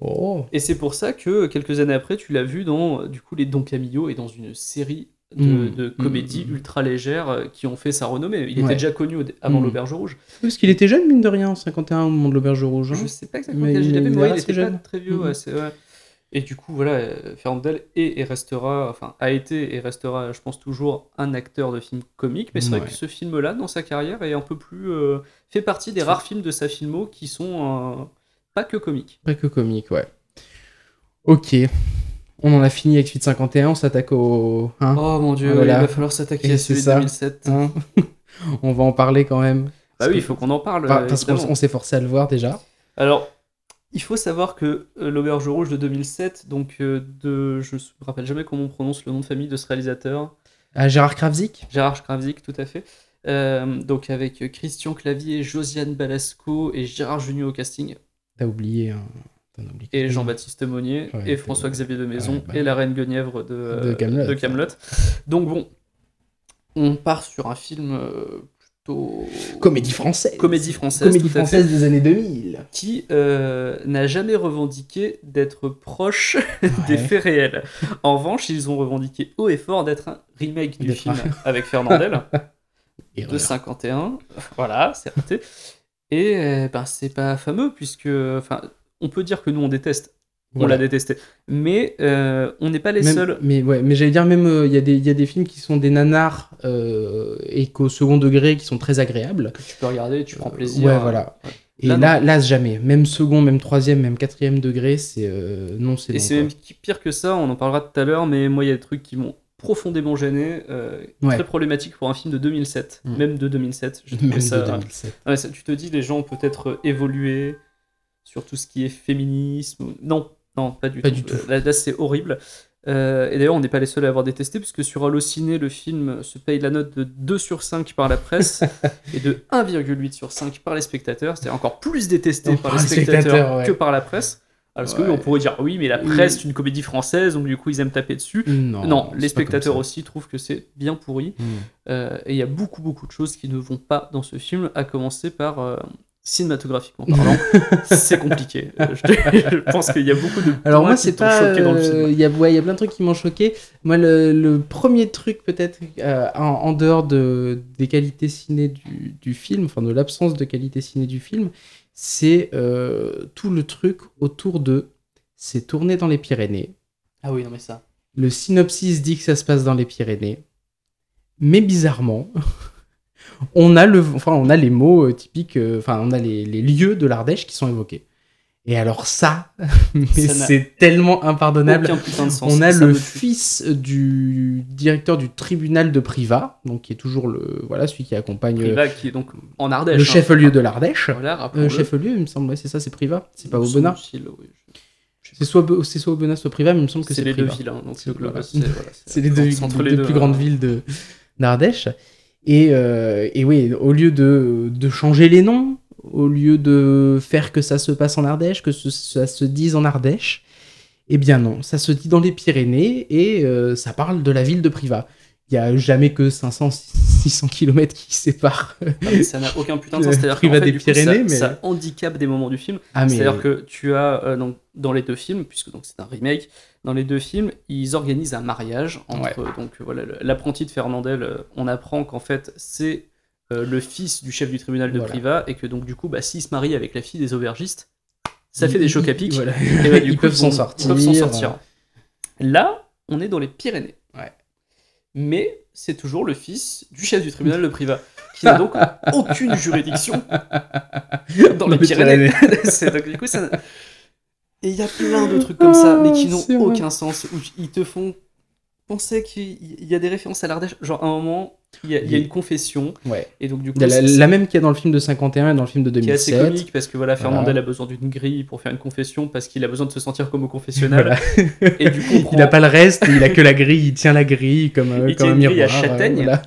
Oh. Et c'est pour ça que quelques années après, tu l'as vu dans du coup les Don Camillo et dans une série de, Mm, de comédies mm, mm. ultra légères euh, qui ont fait sa renommée. Il était déjà connu avant Mm. l'Auberge Rouge. Parce qu'il était jeune, mine de rien, en 51 au moment de l'Auberge Rouge. hein. Je sais pas exactement quel âge il avait, mais ouais, il était jeune. pas très vieux. Ouais. Et du coup, voilà, euh, Fernandel est et restera, enfin, a été et restera, je pense, toujours un acteur de film comique. Mais c'est vrai que ce film-là, dans sa carrière, est un peu plus. euh, fait partie des rares films de sa filmo qui sont euh, pas que comiques. Pas que comique, ouais. Ok. On en a fini avec Suite 51, on s'attaque au. Hein Oh mon dieu, Voilà. il va falloir s'attaquer à celui de ça. 2007. Hein on va en parler quand même. Bah Parce oui, que- il faut qu'on en parle. Enfin, euh, parce qu'on s'est forcé à le voir déjà. Alors, il faut savoir que euh, l'Auberge Rouge de 2007, donc euh, de, je me rappelle jamais comment on prononce le nom de famille de ce réalisateur, Ah, Gérard Kravzik? Gérard Kravzik, tout à fait. Euh, donc avec euh, Christian Clavier, Josiane Balasco et Gérard Junior au casting, T'as oublié. hein. Et. Jean-Baptiste Monnier, Ouais, et François-Xavier de Maison, bah et la Reine Guenièvre de, euh, De Kaamelott. Donc bon, on part sur un film euh, plutôt Comédie française. comédie française, Comédie française des années 2000. fait, qui euh, n'a jamais revendiqué d'être proche des faits réels. En revanche, ils ont revendiqué haut et fort d'être un remake du film un- avec Fernandel de voilà. 51. Voilà, c'est raté. Et euh, ben, c'est pas fameux puisque, enfin, on peut dire que nous on déteste. On l'a détesté. Mais euh, on n'est pas les Même- seuls. Mais ouais, mais j'allais dire même euh, il y, a des- il y a des films qui sont des nanars euh, et qu'au second degré qui sont très agréables. que tu peux regarder, tu prends plaisir. Ouais, voilà. ouais. Et Là, là, là, jamais. Même second, même troisième, même quatrième degré, c'est euh, non, c'est Et c'est même pire que ça, on en parlera tout à l'heure, mais moi il y a des trucs qui m'ont profondément gêné, euh, Ouais. très problématique pour un film de 2007, Mm. même de 2007. Je Même de ça, 2007. Ouais, ça- Tu te dis, les gens ont peut-être euh, évolué sur tout ce qui est féminisme. Non, non, pas du Pas tout. du tout. Là, là, c'est horrible. Euh, et d'ailleurs, on n'est pas les seuls à avoir détesté, puisque sur Allociné, le film se paye la note de 2 sur 5 par la presse et de 1,8 sur 5 par les spectateurs. C'est encore plus détesté par par les spectateurs spectateurs, ouais. que par la presse. Parce que Ouais. oui, on pourrait dire, oui, mais la presse, c'est une comédie française, donc du coup, ils aiment taper dessus. Non, Non, les spectateurs aussi trouvent que c'est bien pourri. Mm. Euh, et il y a beaucoup, beaucoup de choses qui ne vont pas dans ce film, à commencer par, euh, cinématographiquement parlant, c'est compliqué. Euh, je, je pense qu'il y a beaucoup de Alors moi, c'est pas. choqué dans le euh, film. Il y a, ouais, il y a plein de trucs qui m'ont choqué. Moi, le, le premier truc peut-être euh, en, en dehors de, des qualités ciné du, du film, enfin de l'absence de qualité ciné du film, c'est euh, tout le truc autour de. C'est tourné dans les Pyrénées. Ah oui, non mais ça. Le synopsis dit que ça se passe dans les Pyrénées. Mais bizarrement, on a, le, enfin, on a les mots euh, typiques, euh, enfin, on a les, les lieux de l'Ardèche qui sont évoqués. Et alors ça, c'est tellement impardonnable. De sens. On a Ça le fils du directeur du tribunal de Privas, donc qui est toujours le voilà celui qui accompagne euh, Privas, qui est donc en Ardèche. le hein. chef-lieu de l'Ardèche. Voilà, Euh, chef-lieu, il me semble, ouais, c'est ça, c'est Privas, c'est pas Aubenas. semble-t-il, oui, je- C'est soit c'est soit Aubenas, soit Privas, mais il me semble que C'est les deux villes, hein, donc C'est- le- voilà. c'est voilà, C'est les deux, plus grandes villes de d'Ardèche. Et, euh, et oui, au lieu de, de changer les noms, au lieu de faire que ça se passe en Ardèche, que ce- ça se dise en Ardèche, eh bien non, ça se dit dans les Pyrénées et euh, ça parle de la ville de Privas. Il n'y a jamais que 500, 600 km qui séparent. Mais ça n'a aucun putain de sens. Le C'est-à-dire fait, des coup, ça, Pyrénées, mais- ça handicape des moments du film. Ah, mais C'est-à-dire que tu as euh, donc, dans les deux films, puisque donc c'est un remake, dans les deux films, ils organisent un mariage entre donc voilà l'apprenti de Fernandel. euh, on apprend qu'en fait c'est euh, le fils du chef du tribunal de Voilà. Privas et que donc du coup, bah, s'il se marie avec la fille des aubergistes, ça fait des chocs à pic. voilà. Et bah, du Ils coup, peuvent s'en sortir. peuvent. Là, on est dans les Pyrénées. Ouais. Mais c'est toujours le fils du chef du tribunal de Privas, qui n'a donc aucune juridiction dans les Pyrénées. C'est- donc, du coup, ça- Et il y a plein de trucs comme ça, mais qui Ah, n'ont aucun sens, où ils te font penser qu'il y a des références à l'Ardèche. Genre, à un moment, il y a, il y a une confession, Ouais. et donc du coup, la, même qu'il y a dans le film de 51 et dans le film de qui est assez 2007. comique parce que voilà, Voilà. Fernandel a besoin d'une grille pour faire une confession parce qu'il a besoin de se sentir comme au confessionnal. Voilà. Et du coup, Il n'a pas le reste, il a que la grille, il tient la grille comme, euh, Il comme tient un une grille à miroir. euh, châtaigne. voilà.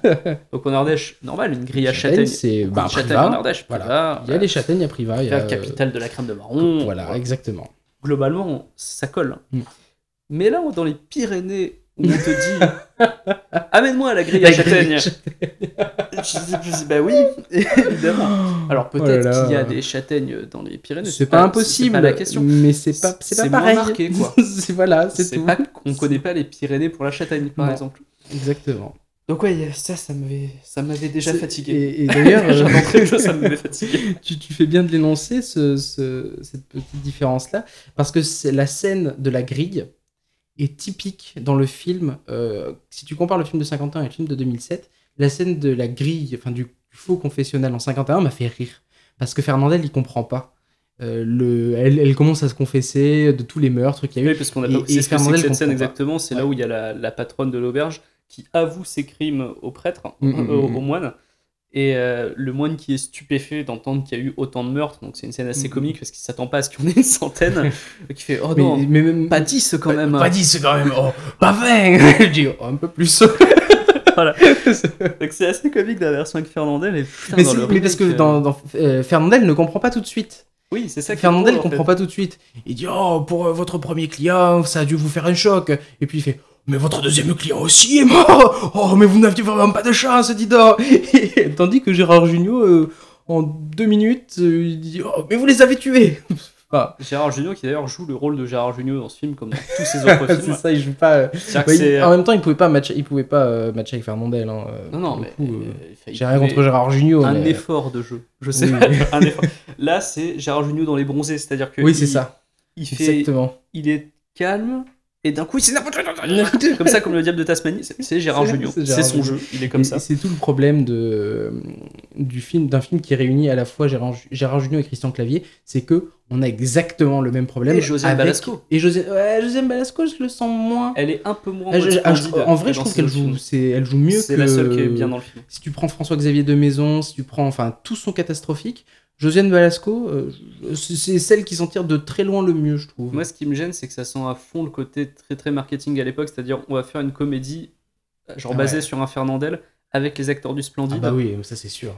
Donc en Ardèche, normal, une grille à Châtaigne, châtaigne. c'est bah, châtaigne en Ardèche. Voilà. Privas, Il y a les châtaignes à Privas. Il y a, la capitale de la crème de marron. Voilà, exactement. Globalement, ça colle. Mm. Mais là, dans les Pyrénées, on te dit Amène-moi à la grille La à châtaigne. je dis, bah oui, évidemment. Alors Oh peut-être qu'il y a des châtaignes dans les Pyrénées. C'est pas impossible, C'est pas la question. mais c'est pas, c'est pas pareil. marqué, quoi. c'est voilà, c'est tout. pas qu'on connaît pas les Pyrénées pour la châtaigne, par Non. exemple. Exactement. Donc ouais, ça, ça m'avait, ça m'avait déjà fatigué. Et, et d'ailleurs, euh, ça m'avait fatigué. tu, tu fais bien de l'énoncer, ce, ce- cette petite différence-là, parce que c'est la scène de la grille est typique dans le film. euh, si tu compares le film de 51 et le film de 2007, la scène de la grille, enfin du faux confessionnal en 51 m'a fait rire. Parce que Fernandel, il comprend pas. Euh, le, elle, elle commence à se confesser de tous les meurtres qu'il y a eu. Oui, parce qu'on a Et- pas et ce que cette scène pas. exactement. C'est là où il y a la, la patronne de l'auberge qui avoue ses crimes au prêtre, Mm, mm, euh, au, mm, au moine. Et euh, le moine qui est stupéfait d'entendre qu'il y a eu autant de meurtres, donc c'est une scène assez comique parce qu'il s'attend pas à ce qu'il y en ait une centaine, qui fait Oh Mais, non, mais même, pas 10 quand même. Pas 10 quand même, oh, pas 20 Je dis oh, un peu plus. Voilà. Donc c'est assez comique la version avec Fernandel. Et putain, mais, dans si- le mais parce que euh, dans, dans- euh, Fernandel ne comprend pas tout de suite. Oui, c'est ça Fernandel ne en comprend fait. pas tout de suite. Il dit Oh, pour euh, votre premier client, ça a dû vous faire un choc. Et puis il fait Mais votre deuxième client aussi est mort Oh, mais vous n'aviez vraiment pas de chance, Didor Tandis que Gérard Jugnot, euh, en deux minutes, euh, il dit Oh, mais vous les avez tués Ah, Gérard Jugnot qui d'ailleurs joue le rôle de Gérard Jugnot dans ce film comme dans tous ses autres C'est films. ça, il joue pas. euh, bah, il- c'est- En même temps, il pouvait pas matcher, il pouvait pas euh, matcher avec Fernandel. Hein, Non, non, mais euh, il J'ai rien contre Gérard Jugnot. un mais- effort de jeu. Je sais Oui. pas, un effort. Là, c'est Gérard Jugnot dans les bronzés, c'est-à-dire que Oui, c'est ça. Il fait, Exactement. il est calme et d'un coup il s'énerve comme ça comme le diable de Tasmanie. C'est- C'est Gérard C'est- Jugnot, c'est c'est son jeu, il est comme Et- ça. C'est tout le problème de, du film, d'un film qui réunit à la fois Gérard, Gérard Jugnot et Christian Clavier, c'est que on a exactement le même problème. Et Josiane avec- Balasco. Et José, ouais, Josiane Balasco, je le sens moins. Elle est un peu moins. Ah, je- ah, en vrai, je trouve qu'elle joue, c'est, elle joue mieux C'est que. la seule qui est bien dans le film. Si tu prends François-Xavier de Maison, si tu prends, enfin, tous sont catastrophiques. Josiane Balasco, euh, c'est celle qui s'en tire de très loin le mieux, je trouve. Moi, ce qui me gêne, c'est que ça sent à fond le côté très très marketing à l'époque, c'est-à-dire on va faire une comédie genre Ah basée ouais. sur un Fernandel avec les acteurs du ah Splendide. bah oui, ça c'est sûr.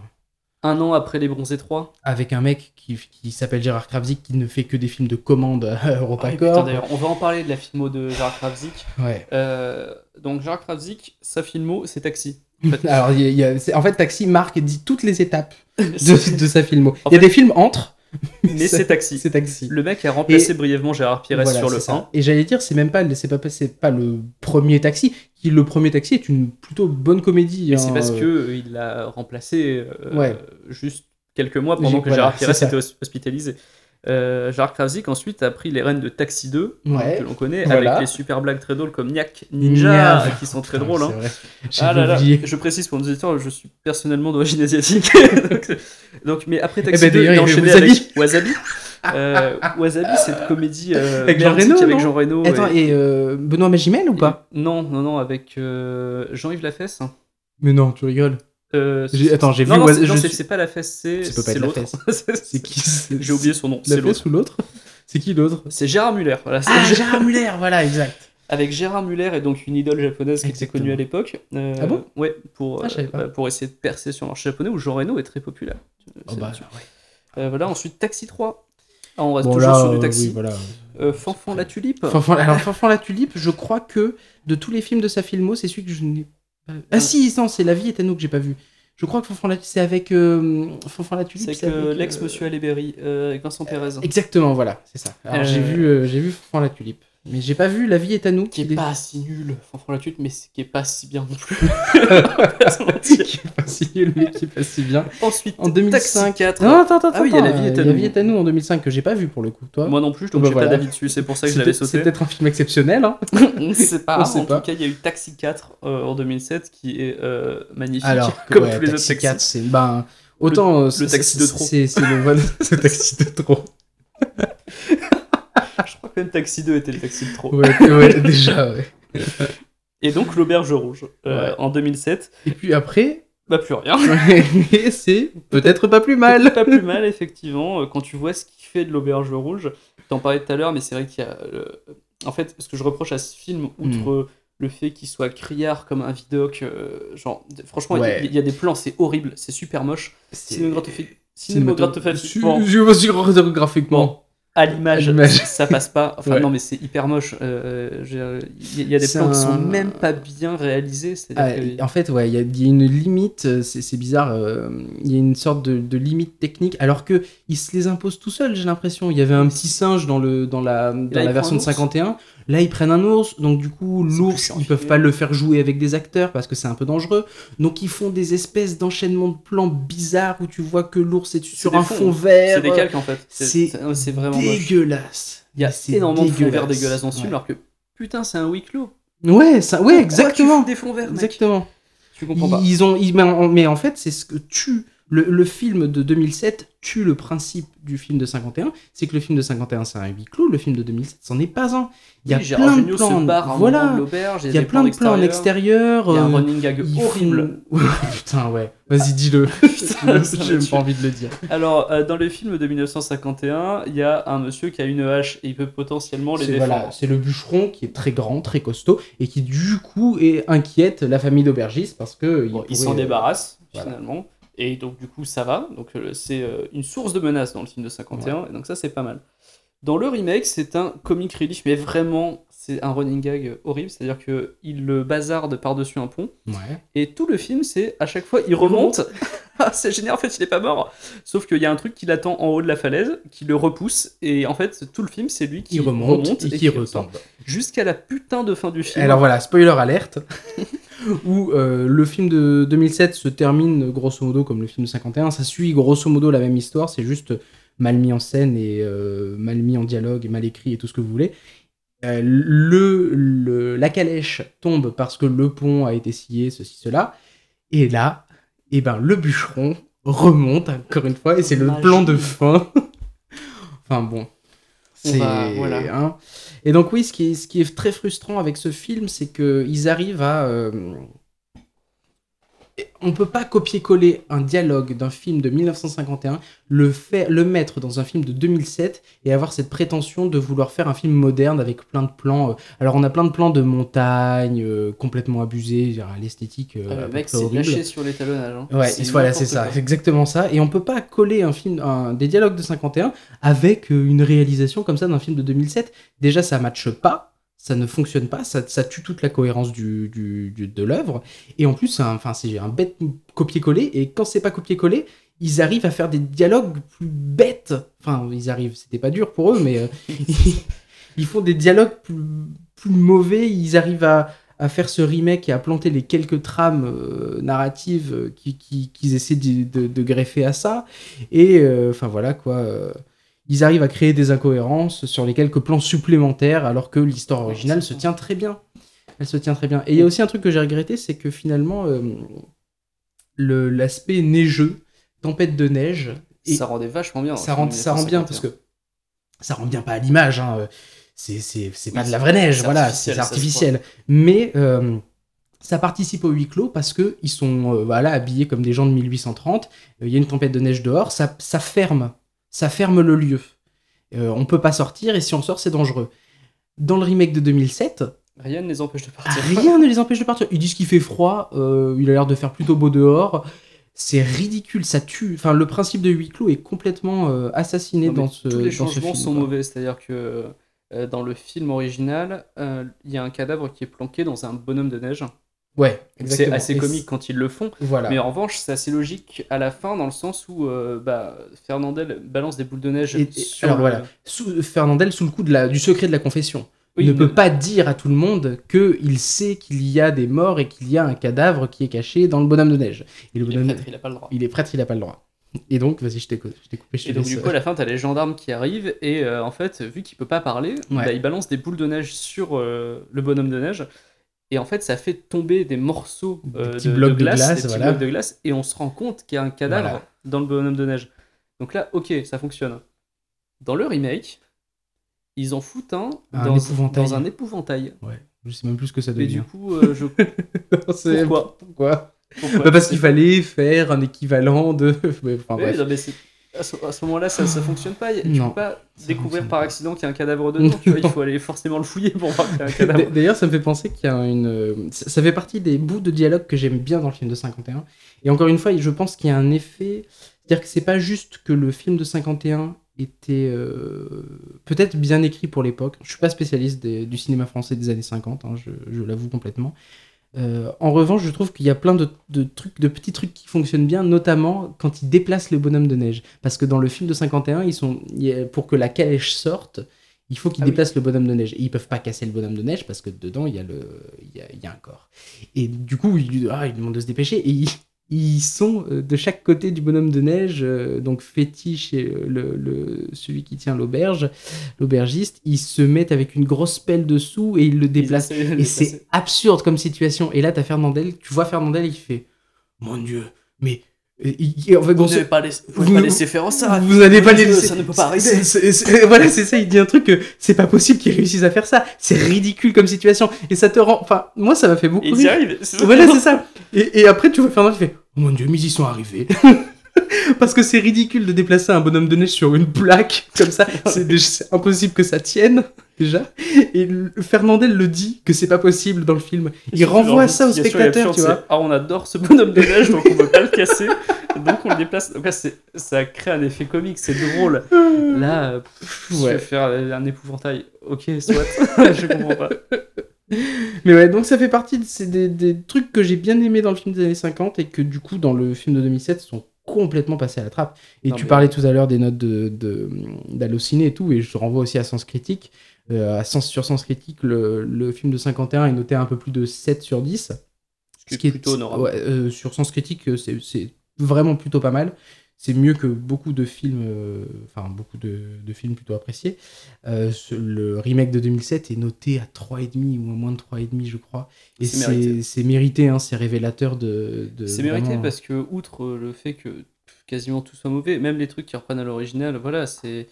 Un an après les Bronzés 3. Avec un mec qui, qui s'appelle Gérard Kravzik qui ne fait que des films de commande à Ah, EuropaCorp. On va en parler de la filmo de Gérard Kravzik. ouais. Euh, donc Gérard Kravzik, sa filmo, c'est Taxi. En fait, Alors, il y a- il y a- c'est- en fait, Taxi marque dit toutes les étapes de, de sa filmo. En Il y a fait- des films entre, mais c'est Taxi. c'est Taxi. Le mec a remplacé brièvement Gérard Pires Voilà, sur le c'est ça. 1. Et j'allais dire, c'est même pas, c'est pas, c'est pas le premier Taxi. Qui le premier Taxi est une plutôt bonne comédie. Mais hein, c'est parce euh, que euh, il l'a remplacé euh, Ouais. juste quelques mois pendant J'ai- que voilà, Gérard Pires c'est ça. était hos- hospitalisé. Euh, Gérard Kravzik ensuite a pris les rênes de Taxi 2, hein, Ouais. que l'on connaît, Voilà. avec les super blagues très drôles comme Niak Ninja, qui sont très Putain, drôles. hein. Ah là là, je précise pour nos auditeurs, je suis personnellement d'origine asiatique. donc, donc, mais après Taxi Eh ben, 2, d'ailleurs, il a enchaîné Wasabi. avec Wasabi. Euh, Wasabi, cette comédie euh, Avec Jean Reno, avec non Jean Reno. Attends, et euh, Benoît Magimel ou pas? Non, non, non, avec euh, Jean-Yves Lafesse. Mais non, tu rigoles. Euh, attends, j'ai vu Non, c'est- non, je c'est suis- c'est pas peut pas c'est l'autre. C'est qui J'ai oublié son nom, La c'est l'autre. fesse ou l'autre C'est qui l'autre C'est Gérard Muller. Voilà, Ah, Gérard- Muller, voilà, exact. Avec Gérard Muller et donc une idole japonaise qui était connue à l'époque. Euh, Ah bon Ouais, pour, Ah, euh, pour essayer de percer sur le marché japonais où Jean Reno est très populaire. Oh, bah, là-dessus. ouais. Euh, voilà, ensuite Taxi 3. Ah, on reste Bon, toujours là, sur du euh, taxi. oui, voilà. Euh, Fanfan la tulipe. Fanfan, alors, Fanfan la tulipe, je crois que de tous les films de sa filmo, c'est celui que je n'ai pas vu. Ah si, non, c'est La vie est à nous que j'ai pas vu. Je crois que c'est avec euh, Fanfan la tulipe. C'est avec, l'ex euh, Monsieur Aléberry, euh, avec Vincent Pérez. Exactement, voilà, c'est ça. Alors Euh, j'ai vu, euh, j'ai vu Fanfan la tulipe, mais j'ai pas vu La vie est à nous. Qui est qu'il pas si nul, Fanfan la tulipe, mais qui est pas si bien non plus. Qui est pas si nul, mais qui est pas si bien. Ensuite, En 2005. Taxi 4. Non, attends, attends, Ah oui, il y a La vie est à euh, nous. La vie est à nous en 2005 que j'ai pas vu pour le coup. Toi. Moi non plus, donc Bah j'ai voilà. pas d'avis dessus, c'est pour ça que je C'est l'avais sauté. C'est peut-être un film exceptionnel. Hein. Sait pas. On en pas. tout cas, il y a eu Taxi 4 euh, en 2007 qui est euh, magnifique, Alors, que, comme ouais, tous les autres Taxi taxis. 4, c'est ben autant euh, c'est- taxi c'est- de trop. C'est c'est le ce taxi de trop. Je crois que même Taxi 2 était le taxi de trop. Ouais, ouais, déjà ouais. Et donc l'auberge rouge euh, Ouais. en 2007, Et puis après, bah plus rien. et c'est peut-être pas plus mal. Pas plus mal effectivement euh, quand tu vois ce qu'il fait de l'auberge rouge. T'en parlais tout à l'heure, mais c'est vrai qu'il y a. euh, En fait, ce que je reproche à ce film, outre Hmm. le fait qu'il soit criard comme un vidoc, euh, genre franchement, il y a- Ouais. il y, a des plans, c'est horrible, c'est super moche. Cinématographiquement, Cinématographiquement. À l'image, ça passe pas. Enfin, Ouais. non, mais c'est hyper moche. Euh, Il y, a- il y a des plans qui un- sont même pas bien réalisés. Ah, que- en fait, ouais, il y, a- il y a une limite, euh, c'est bizarre, euh, il y a une sorte de, de limite technique, alors que il se les impose tout seul, j'ai l'impression. Il y avait un petit singe dans, le, dans la, dans la version de ours. 51. Là, ils prennent un ours, donc du coup, l'ours, ils peuvent pas le faire jouer avec des acteurs parce que c'est un peu dangereux. Donc, ils font des espèces d'enchaînements de plans bizarres où tu vois que l'ours est sur un fonds. fond vert. C'est des calques en fait. C'est vraiment dégueulasse. Il y a énormément de fonds verts dégueulasse. dégueulasses dans ce film, alors que putain, c'est un huis clos. Ouais, ça, ouais, tu exactement. des fonds verts, mec? Exactement. Tu comprends pas. Ils ont, ils- mais, en, fait, c'est ce que tue. Le, le film de 2007 tue le principe du film de 51. C'est que le film de 51, c'est un huis clos. Le film de 2007, c'en est pas un. Il y a Oui, plein de plans. barre voilà. Il y a plein de plans en extérieur. Il y a un euh, running gag horrible. font- Putain, ouais. Vas-y, dis-le. J'ai pas envie de le dire. Alors, euh, dans le film de 1951, il y a un monsieur qui a une hache et il peut potentiellement les défendre. voilà, c'est le bûcheron qui est très grand, très costaud et qui du coup est inquiète la famille d'aubergistes parce que Bon, il pourrait, s'en euh, débarrasse voilà. finalement. Et donc du coup ça va. Donc euh, c'est euh, une source de menace dans le film de 51. Et donc ça c'est pas mal. Dans le remake c'est un comic relief mais vraiment c'est un running gag horrible, c'est-à-dire qu'il le bazarde par-dessus un pont, Ouais. et tout le film, c'est à chaque fois, il remonte. Ah, c'est génial, en fait, il est pas mort. Sauf qu'il y a un truc qui l'attend en haut de la falaise, qui le repousse, et en fait, tout le film, c'est lui qui remonte, et qui retombe. Jusqu'à la putain de fin du film. Alors voilà, spoiler alerte, où euh, le film de 2007 se termine grosso modo comme le film de 51. Ça suit grosso modo la même histoire, c'est juste mal mis en scène et euh, mal mis en dialogue, et mal écrit et tout ce que vous voulez. Euh, le, le- la calèche tombe parce que le pont a été scié, ceci, cela. Et là, eh ben, le bûcheron remonte encore une fois, et c'est le plan de fin. enfin bon. C'est. voilà. hein. Et donc, oui, ce qui est, ce qui est très frustrant avec ce film, c'est qu'ils arrivent à. euh, On peut pas copier-coller un dialogue d'un film de 1951, le, mettre dans un film de 2007 et avoir cette prétention de vouloir faire un film moderne avec plein de plans. euh, Alors, on a plein de plans de montagne euh, complètement abusés, l'esthétique. euh, Ah, le mec s'est lâché sur l'étalonnage. hein. Ouais, C'est voilà, c'est ça, exactement ça. Et on peut pas coller un film, un- des dialogues de 51 avec une réalisation comme ça d'un film de 2007. Déjà, ça matche pas, ça ne fonctionne pas, ça, ça tue toute la cohérence du, du- de l'œuvre. Et en plus, c'est un, bête copier-coller. Et quand c'est pas copier-coller, ils arrivent à faire des dialogues plus bêtes. Enfin, ils arrivent, c'était pas dur pour eux, mais euh, ils font des dialogues plus, plus mauvais. Ils arrivent à, à faire ce remake et à planter les quelques trames euh, narratives euh, qui- qui- qu'ils essaient de, de- greffer à ça. Et enfin voilà quoi. Ils arrivent à créer des incohérences sur les quelques plans supplémentaires alors que l'histoire originale se tient très bien. Elle se tient très bien. Et il y a aussi un truc que j'ai regretté, c'est que finalement, euh, l'aspect neigeux, tempête de neige, et Ça rendait vachement bien. ça rend, ça rend bien parce que ça rend bien pas à l'image. Hein. euh, C'est, pas de la vraie neige, c'est voilà, artificiel, c'est ça artificiel. Mais euh, ça participe au huis clos parce que ils sont euh, voilà, habillés comme des gens de 1830. euh, Il y a une tempête de neige dehors, ça, ça ferme, ça ferme le lieu. Euh, on peut pas sortir et si on sort, c'est dangereux. Dans le remake de 2007, Rien ne les empêche de partir. Rien ne les empêche de partir. Ils disent qu'il fait froid, euh, il a l'air de faire plutôt beau dehors. C'est ridicule, ça tue. Enfin, le principe de huis clos est complètement euh, assassiné Non, dans ce, tous les changements film, sont quoi. mauvais, c'est-à-dire que euh, dans le film original, il y a un cadavre qui est planqué dans un bonhomme de neige. Ouais, C'est assez comique quand ils le font, Voilà. mais en revanche, c'est assez logique à la fin dans le sens où euh, bah, Fernandel balance des boules de neige Et- et- sur alors le- voilà, sous, Fernandel, sous le coup de la, du secret de la confession, Oui, ne mais- peut pas dire à tout le monde qu'il sait qu'il y a des morts et qu'il y a un cadavre qui est caché dans le bonhomme de neige. Et le Il est prêtre, il a pas le droit. il est prêtre, il n'a pas le droit. Et donc, vas-y, je t'ai coupé. Je Et donc du coup à la fin t'as les gendarmes qui arrivent et euh, en fait vu qu'il peut pas parler, Ouais. bah, il balance des boules de neige sur euh, le bonhomme de neige et en fait ça fait tomber des morceaux euh, de, blocs de de glace, des petits voilà. blocs de glace et on se rend compte qu'il y a un cadavre Voilà. dans le bonhomme de neige. Donc là ok ça fonctionne. Dans le remake ils en foutent un, Un dans, un épouvantail. Ouais, je sais même plus ce que ça Mais devient. du coup euh, je pourquoi Pourquoi Pourquoi Bah, Parce qu'il fallait faire un équivalent de. Ouais, enfin, Oui, bref. non, mais à ce, moment-là, ça, ça fonctionne pas. Tu Non, peux pas découvrir par accident qu'il y a un cadavre dedans. tu vois, il faut aller forcément le fouiller pour voir qu'il y a un cadavre. D'ailleurs, ça me fait penser qu'il y a une. euh, Ça ça fait partie des bouts de dialogue que j'aime bien dans le film de 51. Et encore une fois, je pense qu'il y a un effet. C'est-à-dire que c'est pas juste que le film de 51 était euh, peut-être bien écrit pour l'époque. Je suis pas spécialiste des- du cinéma français des années 50, hein, je, je l'avoue complètement. Euh, en revanche, je trouve qu'il y a plein de, de trucs, de petits trucs qui fonctionnent bien, notamment quand ils déplacent le bonhomme de neige. Parce que dans le film de 51, ils sont, pour que la calèche sorte, il faut qu'ils Ah oui. déplacent le bonhomme de neige. Et ils peuvent pas casser le bonhomme de neige parce que dedans, il y a, le, il y a, il y a un corps. Et du coup, ils, ah, ils demandent de se dépêcher. Et ils, ils sont euh, de chaque côté du bonhomme de neige, euh, donc fétiche et euh, le, le- celui qui tient l'auberge, l'aubergiste, ils se mettent avec une grosse pelle dessous et ils le déplacent. Ils Et c'est absurde comme situation. Et là, t'as Fernandel, tu vois Fernandel, il fait Mon Dieu, mais. En fait, Vous n'avez pas, laissé- vous vous- pas laisser faire ça. vous n'allez pas les Ça laisser. ne peut pas arriver. Voilà, c'est ça. Il dit un truc que c'est pas possible qu'ils réussissent à faire ça. C'est ridicule comme situation. Et ça te rend. Enfin, moi, ça m'a fait beaucoup Et rire. arrivent. c'est Voilà, c'est ça. Et, et après, tu vois Fernandel qui fait Oh mon dieu, mais ils y sont arrivés. Parce que c'est ridicule de déplacer un bonhomme de neige sur une plaque comme ça. C'est impossible que ça tienne, déjà. Et Fernandel le dit que c'est pas possible dans le film. Il renvoie ça aux spectateurs, absurde, tu vois. Ah, on adore ce bonhomme de neige, donc on veut pas le casser. donc on le déplace. Donc là, ça crée un effet comique, c'est drôle. Là, pff, je Ouais. vais faire un épouvantail. Ok, soit. je comprends pas. Mais ouais, donc ça fait partie de des, des trucs que j'ai bien aimés dans le film des années 50 et que du coup, dans le film de 2007, sont complètement passés à la trappe. Et Non, tu mais- parlais tout à l'heure des notes de, de, d'Allociné et tout, et je renvoie aussi à Sens Critique. Euh, à Sens, sur Sens Critique, le, le film de 51 est noté à un peu plus de 7 sur 10. Ce qui est plutôt honorable. ouais, euh, sur Sens Critique, euh, c'est, vraiment plutôt pas mal. C'est mieux que beaucoup de films, euh, enfin beaucoup de, de films plutôt appréciés. Euh, ce- le remake de 2007 est noté à 3,5 ou à moins de 3,5 je crois. Et C'est mérité. hein, c'est révélateur de... de C'est mérité parce que, outre le fait que quasiment tout soit mauvais, même les trucs qui reprennent à l'original, voilà, c'est.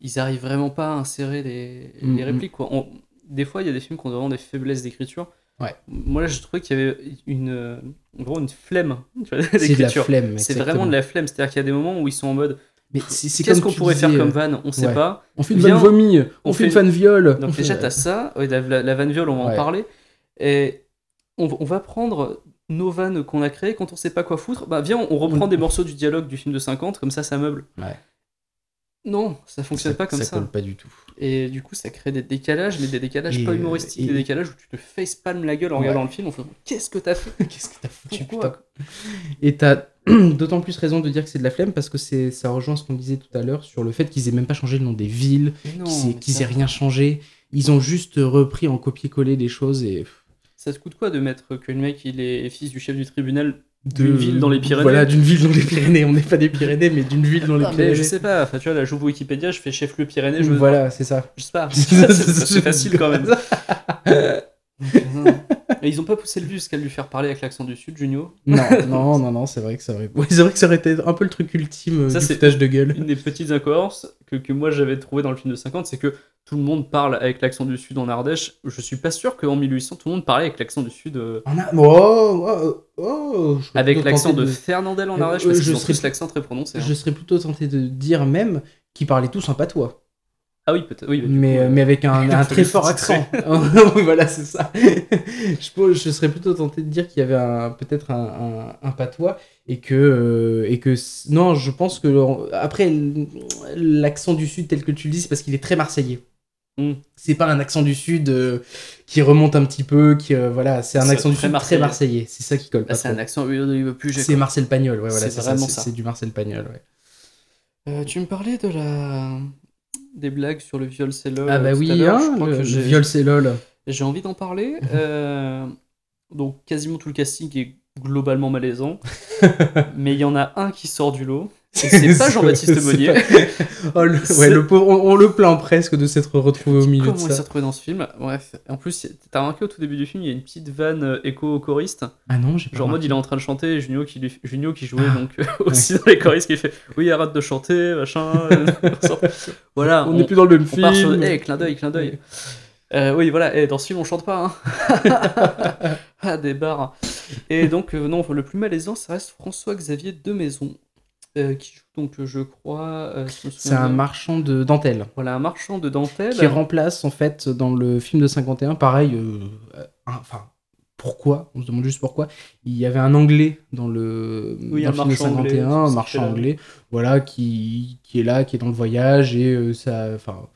Ils arrivent vraiment pas à insérer les, les Mhm. répliques, quoi. On- Des fois, il y a des films qui ont vraiment des faiblesses d'écriture. Ouais. Moi, là, je trouvais qu'il y avait une. En gros, une flemme C'est de la flemme. C'est vraiment de la flemme. C'est-à-dire qu'il y a des moments où ils sont en mode Mais qu'est-ce comme qu'on pourrait faire disais, comme euh, vanne? On sait ouais. pas. On fait une Viens, vanne vomi, on, on fait une vanne viol. Donc, déjà, t'as ça. Ouais, la, la, vanne viol, on va en parler. Et on, va- on va prendre nos vannes qu'on a créées quand on sait pas quoi foutre. Bah, viens, on reprend des morceaux du dialogue du film de 50, comme ça, ça meuble. Ouais. Non, ça fonctionne pas comme ça. colle pas du tout. Et du coup, ça crée des décalages, mais des décalages Et, pas euh, humoristiques, et- des décalages où tu te facepalmes la gueule en Ouais. regardant le film en faisant Qu'est-ce que t'as fait? Qu'est-ce que t'as foutu, Pourquoi putain? Et t'as d'autant plus raison de dire que c'est de la flemme parce que c'est ça rejoint ce qu'on disait tout à l'heure sur le fait qu'ils aient même pas changé le nom des villes, qu'ils ça- aient rien changé. Ils ont juste repris en copier-coller des choses et Ça te coûte quoi de mettre que le mec il est fils du chef du tribunal D'une ville dans les Pyrénées. Voilà, d'une ville dans les Pyrénées. On n'est pas des Pyrénées, mais d'une ville dans les Pyrénées. je sais pas, enfin tu vois, là j'ouvre Wikipédia, je fais chef-lieu Pyrénées, je me Voilà, c'est ça. Je sais pas, c'est facile quand même. Et ils ont pas poussé le but jusqu'à lui faire parler avec l'accent du sud, Junio. Non, non, non, non, c'est vrai que ça aurait. C'est vrai que ça aurait été un peu le truc ultime euh, Ça, du foutage de gueule. Une des petites incohérences que, que moi j'avais trouvé dans le film de 50, c'est que tout le monde parle avec l'accent du sud en Ardèche. Je suis pas sûr qu'en 1800 tout le monde parlait avec l'accent du sud. euh, On a... Oh, oh, oh, je serais avec l'accent de Fernandel en Euh, Ardèche, euh, parce je qu'ils ont serais- l'accent très prononcé. hein. Je serais plutôt tenté de dire même qu'ils parlaient tous en patois. Ah oui, peut-être. Oui, du mais, coup, euh, mais avec un, très fort accent. oui, voilà, c'est ça. je, je serais plutôt tenté de dire qu'il y avait un- peut-être un, un- un patois et que, euh, et que non, je pense que après l'accent du sud tel que tu le dis, c'est parce qu'il est très marseillais. Mm. C'est pas un accent du sud euh, qui remonte un petit peu, qui euh, voilà, c'est un accent du très sud marseillais. très marseillais. C'est ça qui colle c'est un accent. Plus. C'est. Marcel Pagnol, ouais, voilà, C'est vraiment ça. C'est du Marcel Pagnol, ouais. Euh, tu me parlais de la des blagues sur le viol c'est lol. Ah bah euh, oui, hein, Je crois le, que le j'ai- viol c'est lol. J'ai envie d'en parler. Euh, donc quasiment tout le casting est globalement malaisant, mais il y en a un qui sort du lot. Et c'est pas Jean-Baptiste Monnier. Oh, le, ouais, le pauvre, on, on le plaint presque de s'être retrouvé au milieu Comment il s'est retrouvé dans ce film? Bref, en plus, t'as remarqué au tout début du film, il y a une petite vanne euh, écho choriste. Ah non, j'ai pas Genre en mode, il est en train de chanter, et Junio qui, lui- Junio qui jouait Ah, donc euh, aussi dans les choristes, qui fait Oui, arrête de chanter, machin. euh, voilà, On n'est plus dans le même On film. part sur le. Eh, clin d'œil, clin d'œil. Euh, oui, voilà, eh, dans ce film, on chante pas. Hein. ah, des barres. Et donc, euh, non, le plus malaisant, ça reste François-Xavier de Maison, euh, qui joue donc, euh, je crois. euh, si C'est un marchand de dentelle Voilà, un marchand de dentelle. qui remplace en fait dans le film de 51, pareil, euh, enfin. Pourquoi? On se demande juste pourquoi. Il y avait un anglais dans le, Oui, dans un le film de marchand anglais, 51, c'est un marchand anglais, voilà, qui, qui est là, qui est dans le voyage et ça, enfin,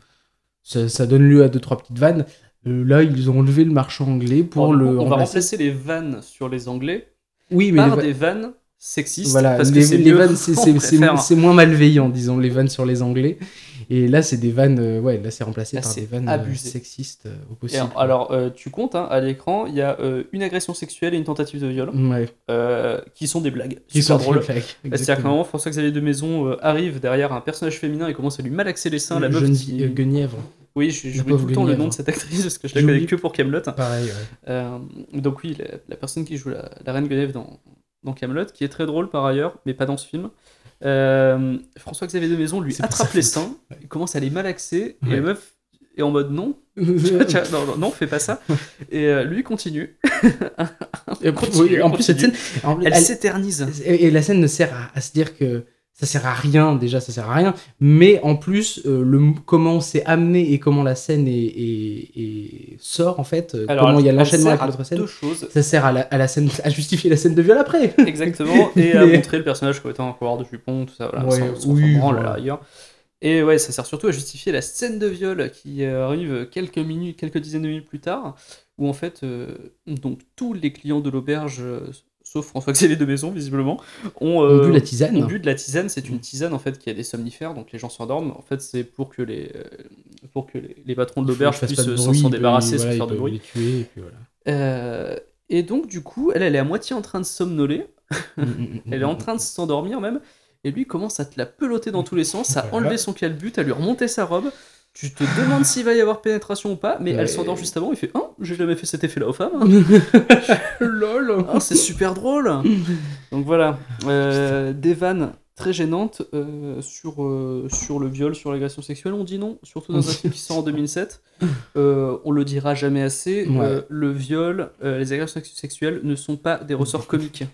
ça, ça donne lieu à deux trois petites vannes. Là, ils ont enlevé le marchand anglais pour Alors, le on va remplacer. les vannes sur les Anglais Oui, mais par les des vannes sexistes. Voilà, parce que les, mieux. vannes, c'est- moins malveillant, disons, les vannes sur les Anglais. Et là, c'est des vannes, euh, ouais, là, c'est remplacé Là, par des vannes euh, abusé. sexistes euh, au Et possible. alors, euh, tu comptes, hein, à l'écran, il y a une agression sexuelle et une tentative de viol, ouais, euh, qui sont des blagues. qui sont drôles. C'est-à-dire qu'à un moment, François-Xavier de Maison arrive derrière un personnage féminin et commence à lui malaxer les seins. La meuf qui- Guenièvre, Oui, je- pauvre tout le temps le nom de cette actrice parce que je la connais que pour Camelot. pareil, ouais. Donc oui, la, la personne qui joue la, la reine Guenièvre dans, dans Camelot, qui est très drôle par ailleurs, mais pas dans ce film. Euh, François-Xavier de Maison lui attrape les seins, il commence à les malaxer et la meuf est en mode non, non, non, non, fais pas ça. Et euh, lui continue. En plus, cette scène, Elle elle- s'éternise. et, et la scène ne sert à, à se dire que ça sert à rien déjà ça sert à rien mais en plus euh, le comment c'est amené et comment la scène est, est- est- sort en fait euh, Alors, comment il y a l'enchaînement avec l'autre scène Deux choses. ça sert à la, à la scène à justifier la scène de viol après Exactement, et à montrer le personnage comme étant un coureur de jupon, tout ça, voilà, Ouais, sans, sans oui, branle, voilà. Et ouais, ça sert surtout à justifier la scène de viol qui euh, arrive quelques minutes, quelques dizaines de minutes plus tard, où en fait, euh, donc tous les clients de l'auberge, sauf François-Xavier de Maison, visiblement, ont, on euh, bu la tisane ont bu de la tisane. C'est une tisane en fait qui a des somnifères, donc les gens s'endorment. En fait, c'est pour que les, euh, pour que les, les patrons de l'auberge puissent s'en débarrasser sans faire de bruit. les tuer et puis voilà Euh, et donc, du coup, elle, elle est à moitié en train de somnoler. Mm, mm, mm, Elle est en mm. train de s'endormir même. Et lui commence à te la peloter dans tous les sens, à Voilà. enlever son calbut, à lui remonter sa robe. Tu te demandes s'il va y avoir pénétration ou pas, mais Ouais. elle s'endort juste avant. Il fait Hein, j'ai jamais fait cet effet-là aux femmes. lol Ah, c'est super drôle. Donc voilà, euh, des vannes très gênantes euh, sur, euh, sur le viol, sur l'agression sexuelle. On dit non, surtout dans un film qui sort en 2007. Euh, on le dira jamais assez. Ouais. le viol, les agressions sexuelles ne sont pas des ressorts comiques.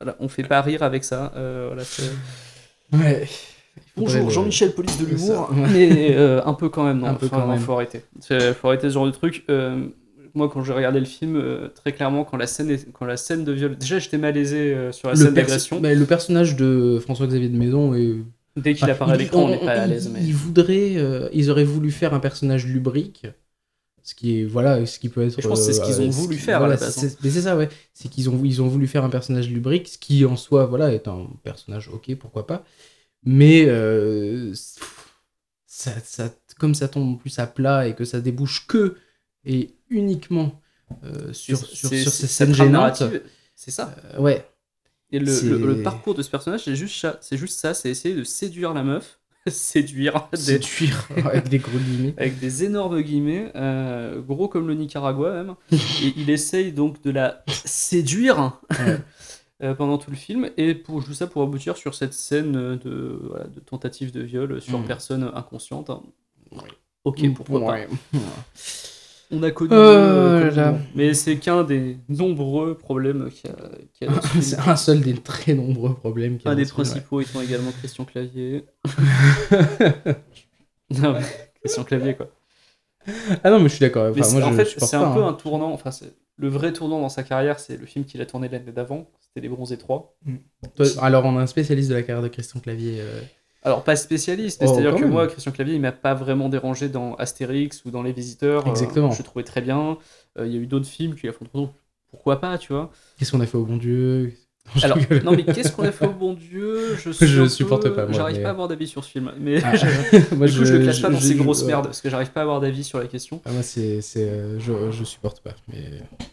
Voilà, on fait pas rire avec ça. voilà, ouais Bonjour, Jean-Michel Police de l'humour, mais euh, un peu quand même, non, Un peu faut, quand même. faut arrêter. Faut arrêter ce genre de truc. Euh, moi, quand j'ai regardé le film, euh, très clairement, quand la scène, est- quand la scène de viol, déjà j'étais malaisé euh, sur la le, scène d'agression. bah, le personnage de François-Xavier de Maison est Dès qu'il Enfin, apparaît à l'écran, on n'est pas à l'aise. Mais... Ils voudraient, euh, ils auraient voulu faire un personnage lubrique, ce qui est voilà, ce qui peut être. je pense que c'est ce qu'ils ont voulu faire à voilà, la base, c'est- Mais c'est ça, ouais. C'est qu'ils ont, ils ont voulu faire un personnage lubrique, ce qui en soi, voilà, est un personnage ok, pourquoi pas. Mais euh, ça, ça, comme ça tombe plus à plat et que ça débouche que et uniquement euh, sur, sur, sur ces scènes gênantes. C'est ça. euh, ouais. Et le, c'est- le- le parcours de ce personnage, c'est juste ça. C'est juste ça. C'est essayer de séduire la meuf, séduire des- Séduire avec des gros guillemets. avec des énormes guillemets, gros comme le Nicaragua même. et il essaye donc de la séduire Ouais. Euh, pendant tout le film. Et pour ça pour aboutir sur cette scène de, voilà, de tentative de viol sur Mm. personne inconsciente. hein. Ouais. Ok, pourquoi pas. Ouais. On a connu. Oh euh, là comme là. bon. Mais c'est qu'un des nombreux problèmes qu'il y a. C'est un seul des très nombreux problèmes qu'il y a Un des ouais. principaux étant également Christian Clavier. non, mais Christian Clavier, quoi. Ah non, mais je suis d'accord. Enfin, moi, en je fait, c'est un peu hein. un tournant. Enfin, le vrai tournant dans sa carrière, c'est le film qu'il a tourné l'année d'avant. C'était Les Bronzés 3. Toi, alors, on a un spécialiste de la carrière de Christian Clavier. euh, Alors, pas spécialiste, mais Oh, c'est-à-dire que même. moi, Christian Clavier, il m'a pas vraiment dérangé dans Astérix ou dans Les Visiteurs. Euh, Exactement. je le trouvais très bien. Euh, Il y a eu d'autres films qui a fait pourquoi pas, tu vois. Qu'est-ce qu'on a fait au bon Dieu? Je Alors, non, mais qu'est-ce qu'on a fait au bon Dieu? Je, peu- supporte pas, J'arrive mais- pas à avoir d'avis sur ce film. Mais Ah. je- Moi, du coup, je, le classe pas dans ces grosses ouais. merdes parce que j'arrive pas à avoir d'avis sur la question. Ah, moi, c'est, c'est, euh, je, je supporte pas. Mais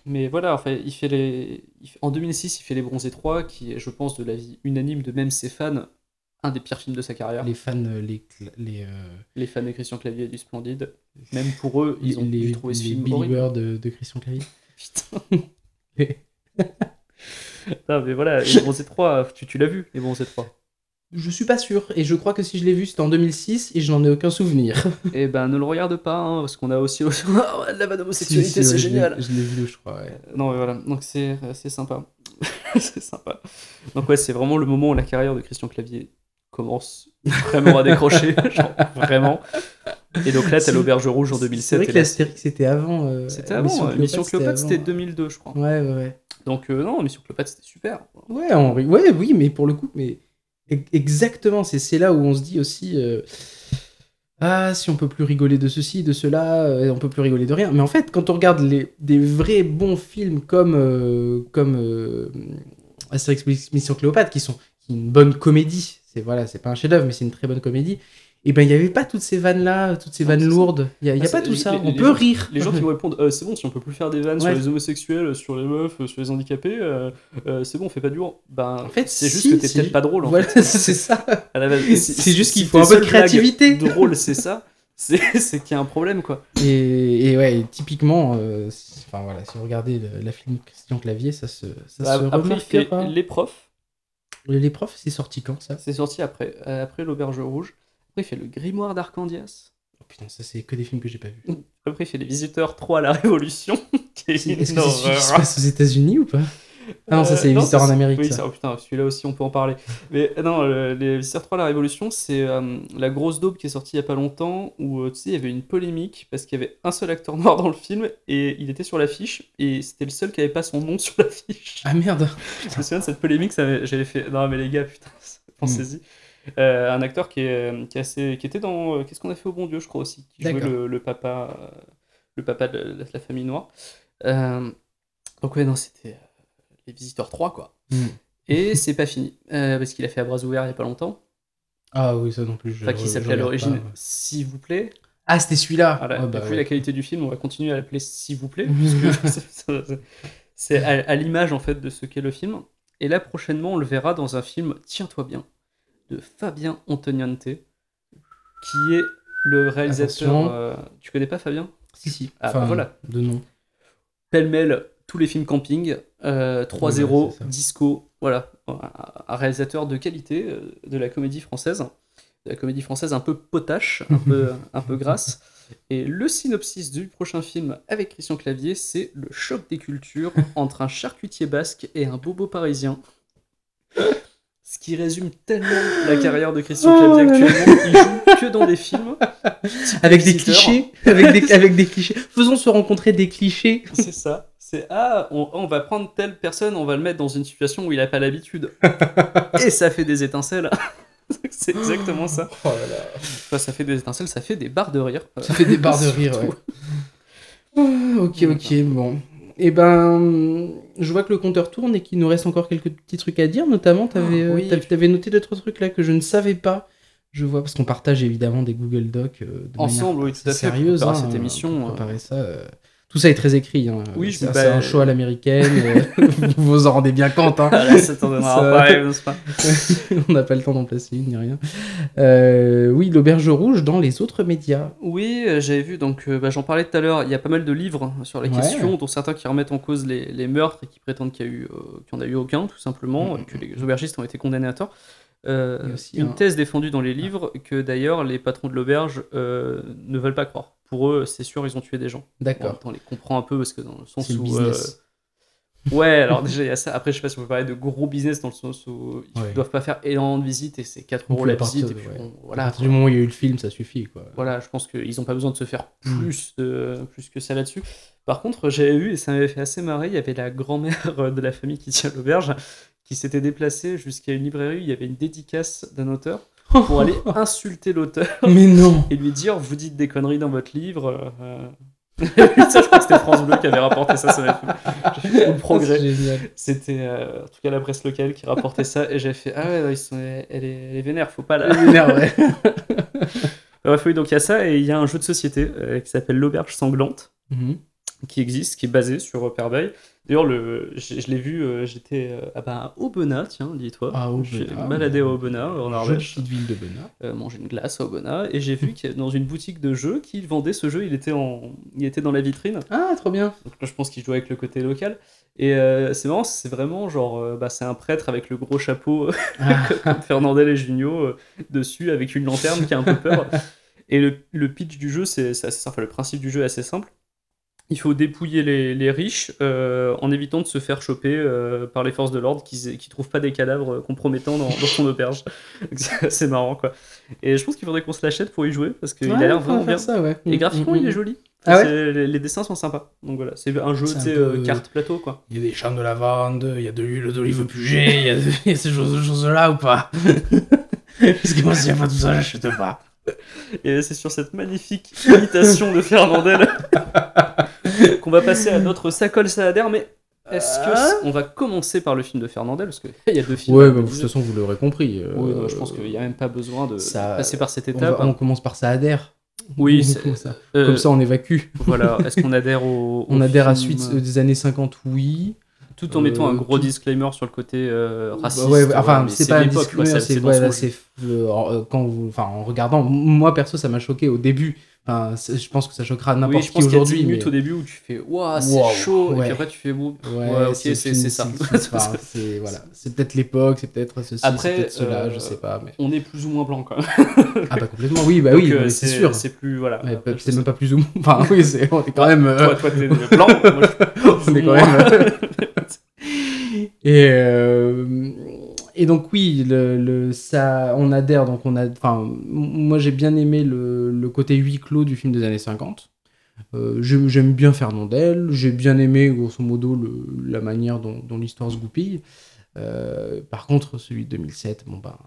Mais voilà, enfin, il fait les... en 2006, il fait Les Bronzés 3, qui est, je pense, de l'avis unanime de même ses fans, un des pires films de sa carrière. Les, les fans, euh, les, les, euh, fans de Christian Clavier et du Splendide, même pour eux, ils ont les, dû trouver ce les film horrible. De, de Christian Clavier. Putain. non, mais voilà, Les Bronzés 3, tu, tu l'as vu, Les Bronzés 3 Je suis pas sûr, et je crois que si je l'ai vu, c'était en 2006, et je n'en ai aucun souvenir. Eh ben, ne le regarde pas, hein, parce qu'on a aussi Ah ouais, la vanne homosexualité, Si, si, c'est ouais, génial. Je l'ai vu, je crois, ouais. Non, mais voilà, donc c'est c'est sympa. c'est sympa. Donc, ouais, c'est vraiment le moment où la carrière de Christian Clavier commence vraiment à décrocher. genre, vraiment. Et donc là, t'as C'est- l'Auberge Rouge en C'est 2007. vrai et que l'Astérix, c'était avant. euh, C'était avant. euh, Mission Cléopâtre, c'était 2002, je crois. Ouais, ouais, ouais. Donc, euh, non, Mission Cléopâtre, c'était super. Ouais, on ouais, oui, mais pour le coup, mais e- exactement, c'est c'est là où on se dit aussi, euh, ah, si on peut plus rigoler de ceci, de cela, on peut plus rigoler de rien. Mais en fait, quand on regarde les, des vrais bons films comme comme Astérix Mission Cléopâtre, qui sont une bonne comédie, c'est voilà, c'est pas un chef-d'œuvre, mais c'est une très bonne comédie. Et ben, il y avait pas toutes ces vannes là, toutes ces vannes lourdes. Il y a, y a Ah, pas tout les- ça. les- on les peut gens- rire. Les gens qui vont répondre euh, c'est bon, si on peut plus faire des vannes sur les homosexuels, sur les meufs, sur les handicapés, euh, euh, c'est bon, on fait pas du. Ben, En fait, c'est juste si, que t'es peut-être pas drôle. En Voilà, fait. c'est ça. C'est juste qu'il faut un peu de créativité. Drôle, c'est ça. C'est qu'il y a un problème, quoi. Et, et ouais, typiquement, euh, si- enfin voilà, si vous regardez le- la film Christian Clavier, ça se, ça se Bah, Après, il fait remarquera. Les Profs. Les profs, c'est sorti quand ça? C'est sorti après, euh, après l'Auberge Rouge. Après, il fait le Grimoire d'Arcandias. oh, Putain, ça c'est que des films que j'ai pas vus. Après, il fait Les Visiteurs 3 à la Révolution. est Est-ce une que c'est celui qui se passe aux États-Unis ou pas? Ah non, ça, c'est les non, visiteurs ça, en Amérique, Oui, ça. oh, putain, celui-là aussi, on peut en parler. Mais euh, non, le- les visiteurs 3, la Révolution, c'est euh, la grosse daube qui est sortie il y a pas longtemps où euh, tu sais, il y avait une polémique parce qu'il y avait un seul acteur noir dans le film et il était sur l'affiche et c'était le seul qui avait pas son nom sur l'affiche. Ah merde. Je me souviens de cette polémique, j'avais fait. Non, mais les gars, putain, pensez-y. Euh, un acteur qui, est, qui, est assez, qui était dans. euh, Qu'est-ce qu'on a fait au bon Dieu, je crois aussi, qui jouait le, le papa, euh, le papa de la, de la famille noire. Euh, donc, ouais, non, c'était euh, Les Visiteurs 3, quoi. Hmm. Et c'est pas fini, euh, parce qu'il a fait à bras ouverts il y a pas longtemps. Ah oui, ça non plus. je- Enfin, qui s'appelait à l'origine. S'il vous plaît. Ah, c'était celui-là. Voilà. Ah, bah, Et puis ouais. la qualité du film, on va continuer à l'appeler S'il vous plaît, c'est- à, à l'image en fait de ce qu'est le film. Et là prochainement, on le verra dans un film, tiens-toi bien, de Fabien Antoniante, qui est le réalisateur. Euh, tu connais pas Fabien? Si, si. Ah, Enfin, bah, voilà. De nom. Pêle-mêle, tous les films camping, euh, 3-0, Ouais, c'est ça. disco, voilà. Un, un réalisateur de qualité euh, de la comédie française. De la comédie française un peu potache, un peu, un peu grasse. Et le synopsis du prochain film avec Christian Clavier, c'est le choc des cultures entre un charcutier basque et un bobo parisien. Ce qui résume tellement la carrière de Christian Oh Clavier actuellement. Il joue que dans des films. Avec des clichés. Avec des, avec des clichés. Faisons se rencontrer des clichés. C'est ça. C'est ah, on, on va prendre telle personne, on va le mettre dans une situation où il a pas l'habitude. Et ça fait des étincelles. c'est exactement ça. Oh là là. Enfin, ça fait des étincelles, ça fait des barres de rire. Ça fait des barres de rire, ouais. Ah, ok, ok, bon. Et ben, je vois que le compteur tourne et qu'il nous reste encore quelques petits trucs à dire. Notamment, t'avais Ah, euh, oui. noté d'autres trucs là que je ne savais pas. Je vois, parce qu'on partage évidemment des Google Docs euh, de Ensemble, manière oui, tout à fait, pour sérieuse. préparer hein, cette émission, ça. Tout ça est très écrit. Hein. Oui, c'est bah, un show à l'américaine. euh, vous vous en rendez bien compte. Hein. Ah, là, ça t'en donnera Ça- pareil, n'est-ce pas On n'a pas le temps d'en placer une ni rien. Euh, oui, l'auberge rouge dans les autres médias. Oui, euh, j'avais vu, donc bah, j'en parlais tout à l'heure, il y a pas mal de livres sur la Ouais. question, dont certains qui remettent en cause les, les meurtres et qui prétendent qu'il y, a eu, euh, en a eu aucun, tout simplement, Mhm. et que les aubergistes ont été condamnés à tort. Euh, aussi une un- thèse défendue dans les livres que d'ailleurs les patrons de l'auberge ne veulent pas croire. Pour eux, c'est sûr, ils ont tué des gens. D'accord. on les comprend un peu parce que dans le sens le où. euh, Ouais, alors déjà il y a ça. Après, je sais pas si on peut parler de gros business dans le sens où ils Ouais. doivent pas faire énormément de visites et c'est 4 Donc, euros la visite. de- et puis ouais. bon, À voilà. partir du moment où il y a eu le film, ça suffit. Quoi. Voilà, je pense qu'ils n'ont pas besoin de se faire Mm. plus, de, plus que ça là-dessus. Par contre, j'avais vu, et ça m'avait fait assez marrer, il y avait la grand-mère de la famille qui tient l'auberge qui s'était déplacée jusqu'à une librairie, il y avait une dédicace d'un auteur pour aller insulter l'auteur Mais non et lui dire Vous dites des conneries dans votre livre. euh. ça, je crois que c'était France Bleu qui avait rapporté ça, ça J'ai fait le progrès. C'était euh, en tout cas la presse locale qui rapportait ça, et j'ai fait Ah ouais, ils sont, elle, est, elle est vénère, faut pas la. C'est génial, ouais. Bref, oui, donc il y a ça, et il y a un jeu de société euh, qui s'appelle L'Auberge Sanglante. Mhm. qui existe, qui est basé sur euh, Perbeil. D'ailleurs, le, je, je l'ai vu, euh, j'étais euh, ah bah, à Aubenas, tiens, dis-toi. Ah, Aubenas, J'ai baladé à Aubenas, en Norvège, petite ville de Bena. euh, manger une glace à Aubenas, et j'ai vu qu'il y a- dans une boutique de jeux qu'ils vendaient ce jeu, il était, en, il était dans la vitrine. Ah, trop bien. Donc là, je pense qu'il jouait avec le côté local. Et euh, c'est marrant, c'est vraiment genre, euh, bah, c'est un prêtre avec le gros chapeau, Ah, comme Fernandel et Junio, euh, dessus, avec une lanterne qui a un peu peur. Et le, le pitch du jeu, c'est c'est assez simple. Enfin, le principe du jeu est assez simple. Il faut dépouiller les, les riches euh, en évitant de se faire choper euh, par les forces de l'ordre qui ne trouvent pas des cadavres compromettants dans, dans son auberge. C'est marrant, quoi. Et je pense qu'il faudrait qu'on se l'achète pour y jouer parce qu'il ouais, a l'air vraiment bien. ça, ouais. Et graphiquement, Mm, il mm, est mm. joli. Ah ouais les, les dessins sont sympas. Donc voilà, c'est un jeu, tu peu- euh, carte plateau, quoi. Il y a des champs de lavande, il y a de l'huile d'olive pugée, il y a, de- ces choses- choses-là ou pas? Parce que moi, s'il n'y a pas tout ça, j'achète pas. Et c'est sur cette magnifique imitation de Fernandel qu'on va passer à notre Sacol Saader. Mais est-ce que Ah. on va commencer par le film de Fernandel Parce qu'il y a deux films. Ouais, bah, de toute façon, vous l'aurez compris. euh, non, je pense qu'il n'y a même pas besoin de ça- passer par cette on, étape. va- on commence par ça adhère. Oui, c'est- comme ça. Euh, Comme ça, on évacue. Voilà. Est-ce qu'on adhère au. On adhère à suite euh, des années 50, oui. Tout en mettant un euh, gros tout- disclaimer sur le côté euh, raciste. Bah ouais, ouais, enfin, mais c'est pas un disclaimer, c'est euh, euh, quand vous, enfin, en regardant, moi perso, ça m'a choqué au début. Enfin, je pense que ça choquera Oui, n'importe je qui pense qu'il y a 10 aujourd'hui. minutes mais- au début où tu fais Waouh, c'est Wow, chaud. Et puis après, tu fais Ouh. Ouais, Ouais, ok, c'est ça. c'est- enfin, voilà, c'est peut-être l'époque, c'est peut-être ceci, Après, c'est peut-être cela, euh, je sais pas. Mais... On est plus ou moins blanc quand même. Ah bah complètement, oui, bah oui, euh, c'est sûr. C'est plus. Voilà. Je c'est même pas plus ou moins. Enfin, oui, c'est on est quand même. euh, Toi, toi, t'es blanc. moi, je suis on est quand même. Et, euh, et donc oui, le, le- ça, on adhère. Donc on a, enfin, m- moi j'ai bien aimé le, le côté huis clos du film des années 50. Euh, j'aime bien Fernandel. J'ai bien aimé grosso modo la manière dont, dont l'histoire se goupille. Euh, par contre, celui de 2007, bon ben,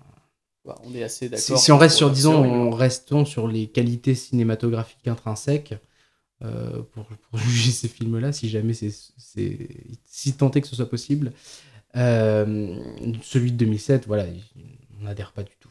Bah, on est assez d'accord. si, si on reste sur, disons, on restons sur les qualités cinématographiques intrinsèques euh, pour, pour juger ces films-là, si jamais c'est, si tenté que ce soit possible. Euh, celui de 2007, voilà, on n'adhère pas du tout.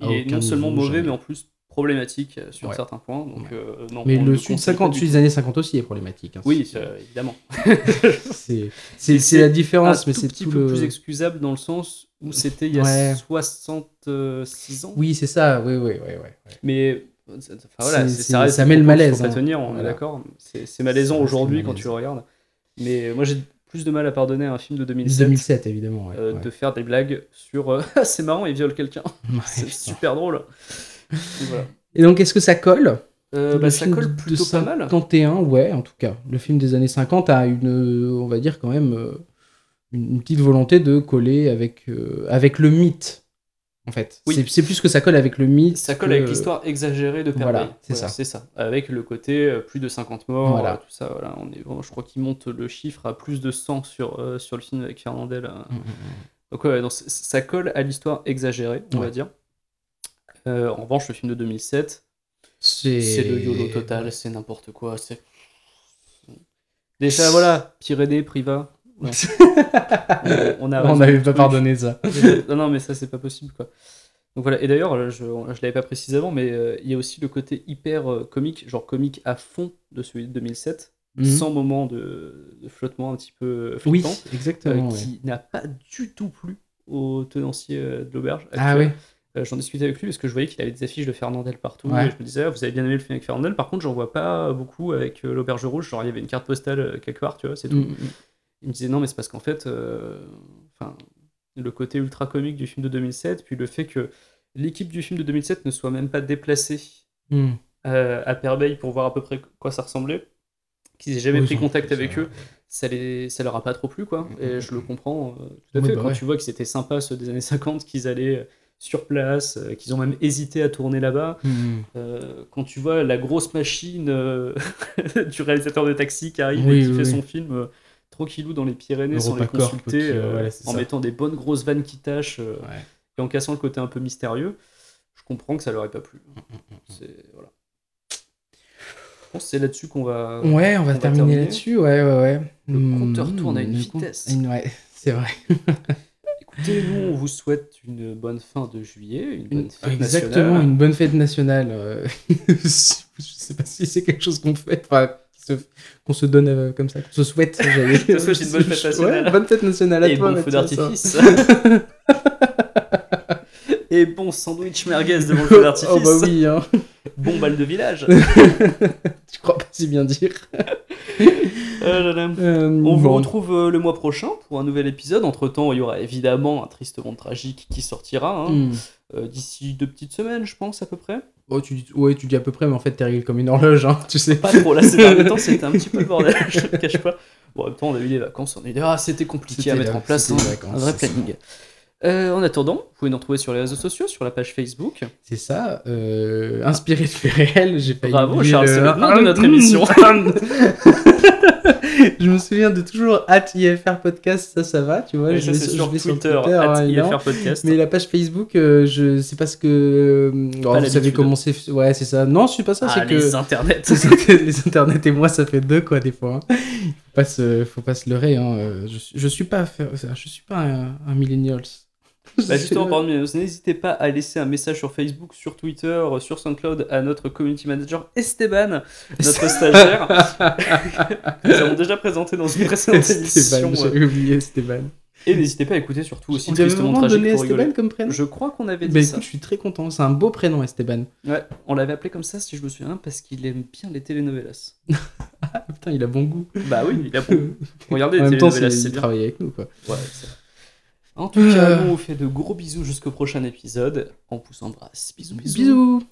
Il est non seulement mauvais, jamais. mais en plus problématique sur Ouais. certains points. Donc, Ouais. euh, non, Mais le ne sud conseille 50, pas du celui des années 50 aussi est problématique. hein. Oui, euh, évidemment. c'est, la différence, un mais tout c'est petit tout peu le. plus excusable dans le sens où c'était il y a Ouais. 66 ans. Oui, c'est ça, oui, oui, oui. oui, oui. Mais enfin, voilà, ça, met le malaise, Faut pas hein. tenir, on est d'accord. C'est malaisant aujourd'hui quand tu le regardes. Mais moi j'ai plus de mal à pardonner à un film de 2007, 2007, évidemment. ouais, euh, ouais. de faire des blagues sur euh, c'est marrant, il viole quelqu'un. Ouais, c'est super drôle. Voilà. Et donc, est-ce que ça colle Euh, bah, ça colle de plutôt pas mal. 51, ouais, en tout cas. Le film des années 50 a une, on va dire quand même, une, petite volonté de coller avec, avec le mythe, en fait. Oui. C'est- C'est plus que ça colle avec le mythe. Ça colle que- avec l'histoire exagérée de Voilà, Bay. c'est ça. C'est ça. Avec le côté euh, plus de 50 morts, Voilà. euh, tout ça. Voilà. On est, je crois qu'il monte le chiffre à plus de 100 sur, euh, sur le film avec Fernandel. Mm, mm, mm. Donc ouais, donc ça colle à l'histoire exagérée, on va dire. Euh, en revanche, le film de 2007, C'est c'est le YOLO total, c'est n'importe quoi. c'est- Déjà, voilà, Pyrénées, Priva. on, a n'avait pas pardonné ça. non, non, mais ça, c'est pas possible, quoi. Donc voilà, et d'ailleurs, euh, je, je l'avais pas précisé avant, mais euh, il y a aussi le côté hyper euh, comique, genre comique à fond de celui de 2007, Mhm. sans moment de, de flottement un petit peu Oui, flippant, euh, exactement. ouais. qui n'a pas du tout plu au tenancier euh, de l'auberge. Ah. Euh, J'en discutais avec lui parce que je voyais qu'il avait des affiches de Fernandel partout. Ouais. Et je me disais, ah, vous avez bien aimé le film avec Fernandel. Par contre, j'en vois pas beaucoup avec euh, l'auberge rouge. Genre, il y avait une carte postale euh, quelque part, tu vois, c'est tout. Mm, mm, mm. Il me disait, non, mais c'est parce qu'en fait, euh, enfin, le côté ultra comique du film de 2007, puis le fait que l'équipe du film de 2007 ne soit même pas déplacée Mm. euh, à Perbeil pour voir à peu près quoi ça ressemblait, qu'ils aient jamais Oui, pris contact ça- avec eux, ça, les, ça leur a pas trop plu, quoi. Et je le comprends euh, tout à Oui, fait. bah quand ouais. tu vois que c'était sympa ceux des années 50, qu'ils allaient sur place, euh, qu'ils ont même hésité à tourner là-bas. Mm, mm. Euh, quand tu vois la grosse machine du réalisateur de Taxi qui arrive Oui, et qui fait son film tranquillou dans les Pyrénées sans les consulter, qui, euh, voilà, c'est en ça. mettant des bonnes grosses vannes qui tâchent euh, Ouais. et en cassant le côté un peu mystérieux, je comprends que ça leur ait pas plu. Mm, C'est voilà. Je pense que c'est là-dessus qu'on va. Ouais, on va on terminer terminer. là-dessus, ouais, ouais, ouais. Le Mm, compteur tourne à une vitesse. une- Ouais, c'est vrai. Écoutez, nous, on vous souhaite une bonne fin de juillet, une bonne fête Exactement, nationale. une bonne fête nationale. euh, je sais pas si c'est quelque chose qu'on fait, enfin, se- qu'on se donne euh, comme ça, qu'on se souhaite. Qu'on se souhaite une bonne fête nationale. Ouais, bonne fête nationale à Et toi. bon feu d'artifice. Et bon sandwich merguez devant le feu d'artifice. Oh bah oui, hein. Bon bal de village. tu crois pas si bien dire. Là là. Euh, On vous retrouve euh, le mois prochain pour un nouvel épisode. Entre temps, il y aura évidemment un triste monde tragique qui sortira hein, Hmm. Euh, d'ici deux petites semaines, je pense à peu près. Oh, tu dis... Ouais, tu dis à peu près, mais en fait, t'es réglé comme une horloge, hein, tu sais. Pas trop. Là, ces derniers temps, c'était un petit peu le bordel. je te le cache pas. Bon, en même temps, on a eu les vacances. On a eu ah, c'était compliqué à mettre en place. hein, vacances, un vrai planning. Euh, en attendant, vous pouvez nous retrouver sur les réseaux sociaux, sur la page Facebook. C'est ça, euh, inspiré de faits réels, j'ai failli Bravo, Charles, le- c'est le nom de notre émission. je me souviens de toujours at IFR podcast, ça ça va, tu vois. Et je ça, vais sur- sur je vais Twitter, Twitter, at. IFR Podcast. Mais la page Facebook, euh, je sais pas ce que. euh, oh, vous savez comment c'est. Ouais, c'est ça. Non, c'est pas ça, ah, c'est que. les internets. que les internets et moi, ça fait deux, quoi, des fois. hein. Faut pas se, faut pas se leurrer. Hein. euh, Je, suis- je suis pas, je suis pas un, un millennials. Bah justement, pardon, n'hésitez pas à laisser un message sur Facebook, sur Twitter, sur SoundCloud à notre community manager Esteban, notre stagiaire. Nous avons déjà présenté dans une précédente émission. Esteban, euh, oublié Esteban. Et n'hésitez pas à écouter surtout aussi On avait vraiment donné rigoler. Esteban comme prénom Je crois qu'on avait dit Bah ça. écoute, je suis très content. C'est un beau prénom, Esteban. Ouais, on l'avait appelé comme ça, si je me souviens, parce qu'il aime bien les telenovelas. Ah, putain, il a bon goût. Bah oui, il a bon. Regardez en les même temps, c'est bien. travaille avec nous, quoi. Ouais, c'est vrai. En tout cas, Euh. nous on vous fait de gros bisous jusqu'au prochain épisode. On vous embrasse. Bisous, bisous. Bisous.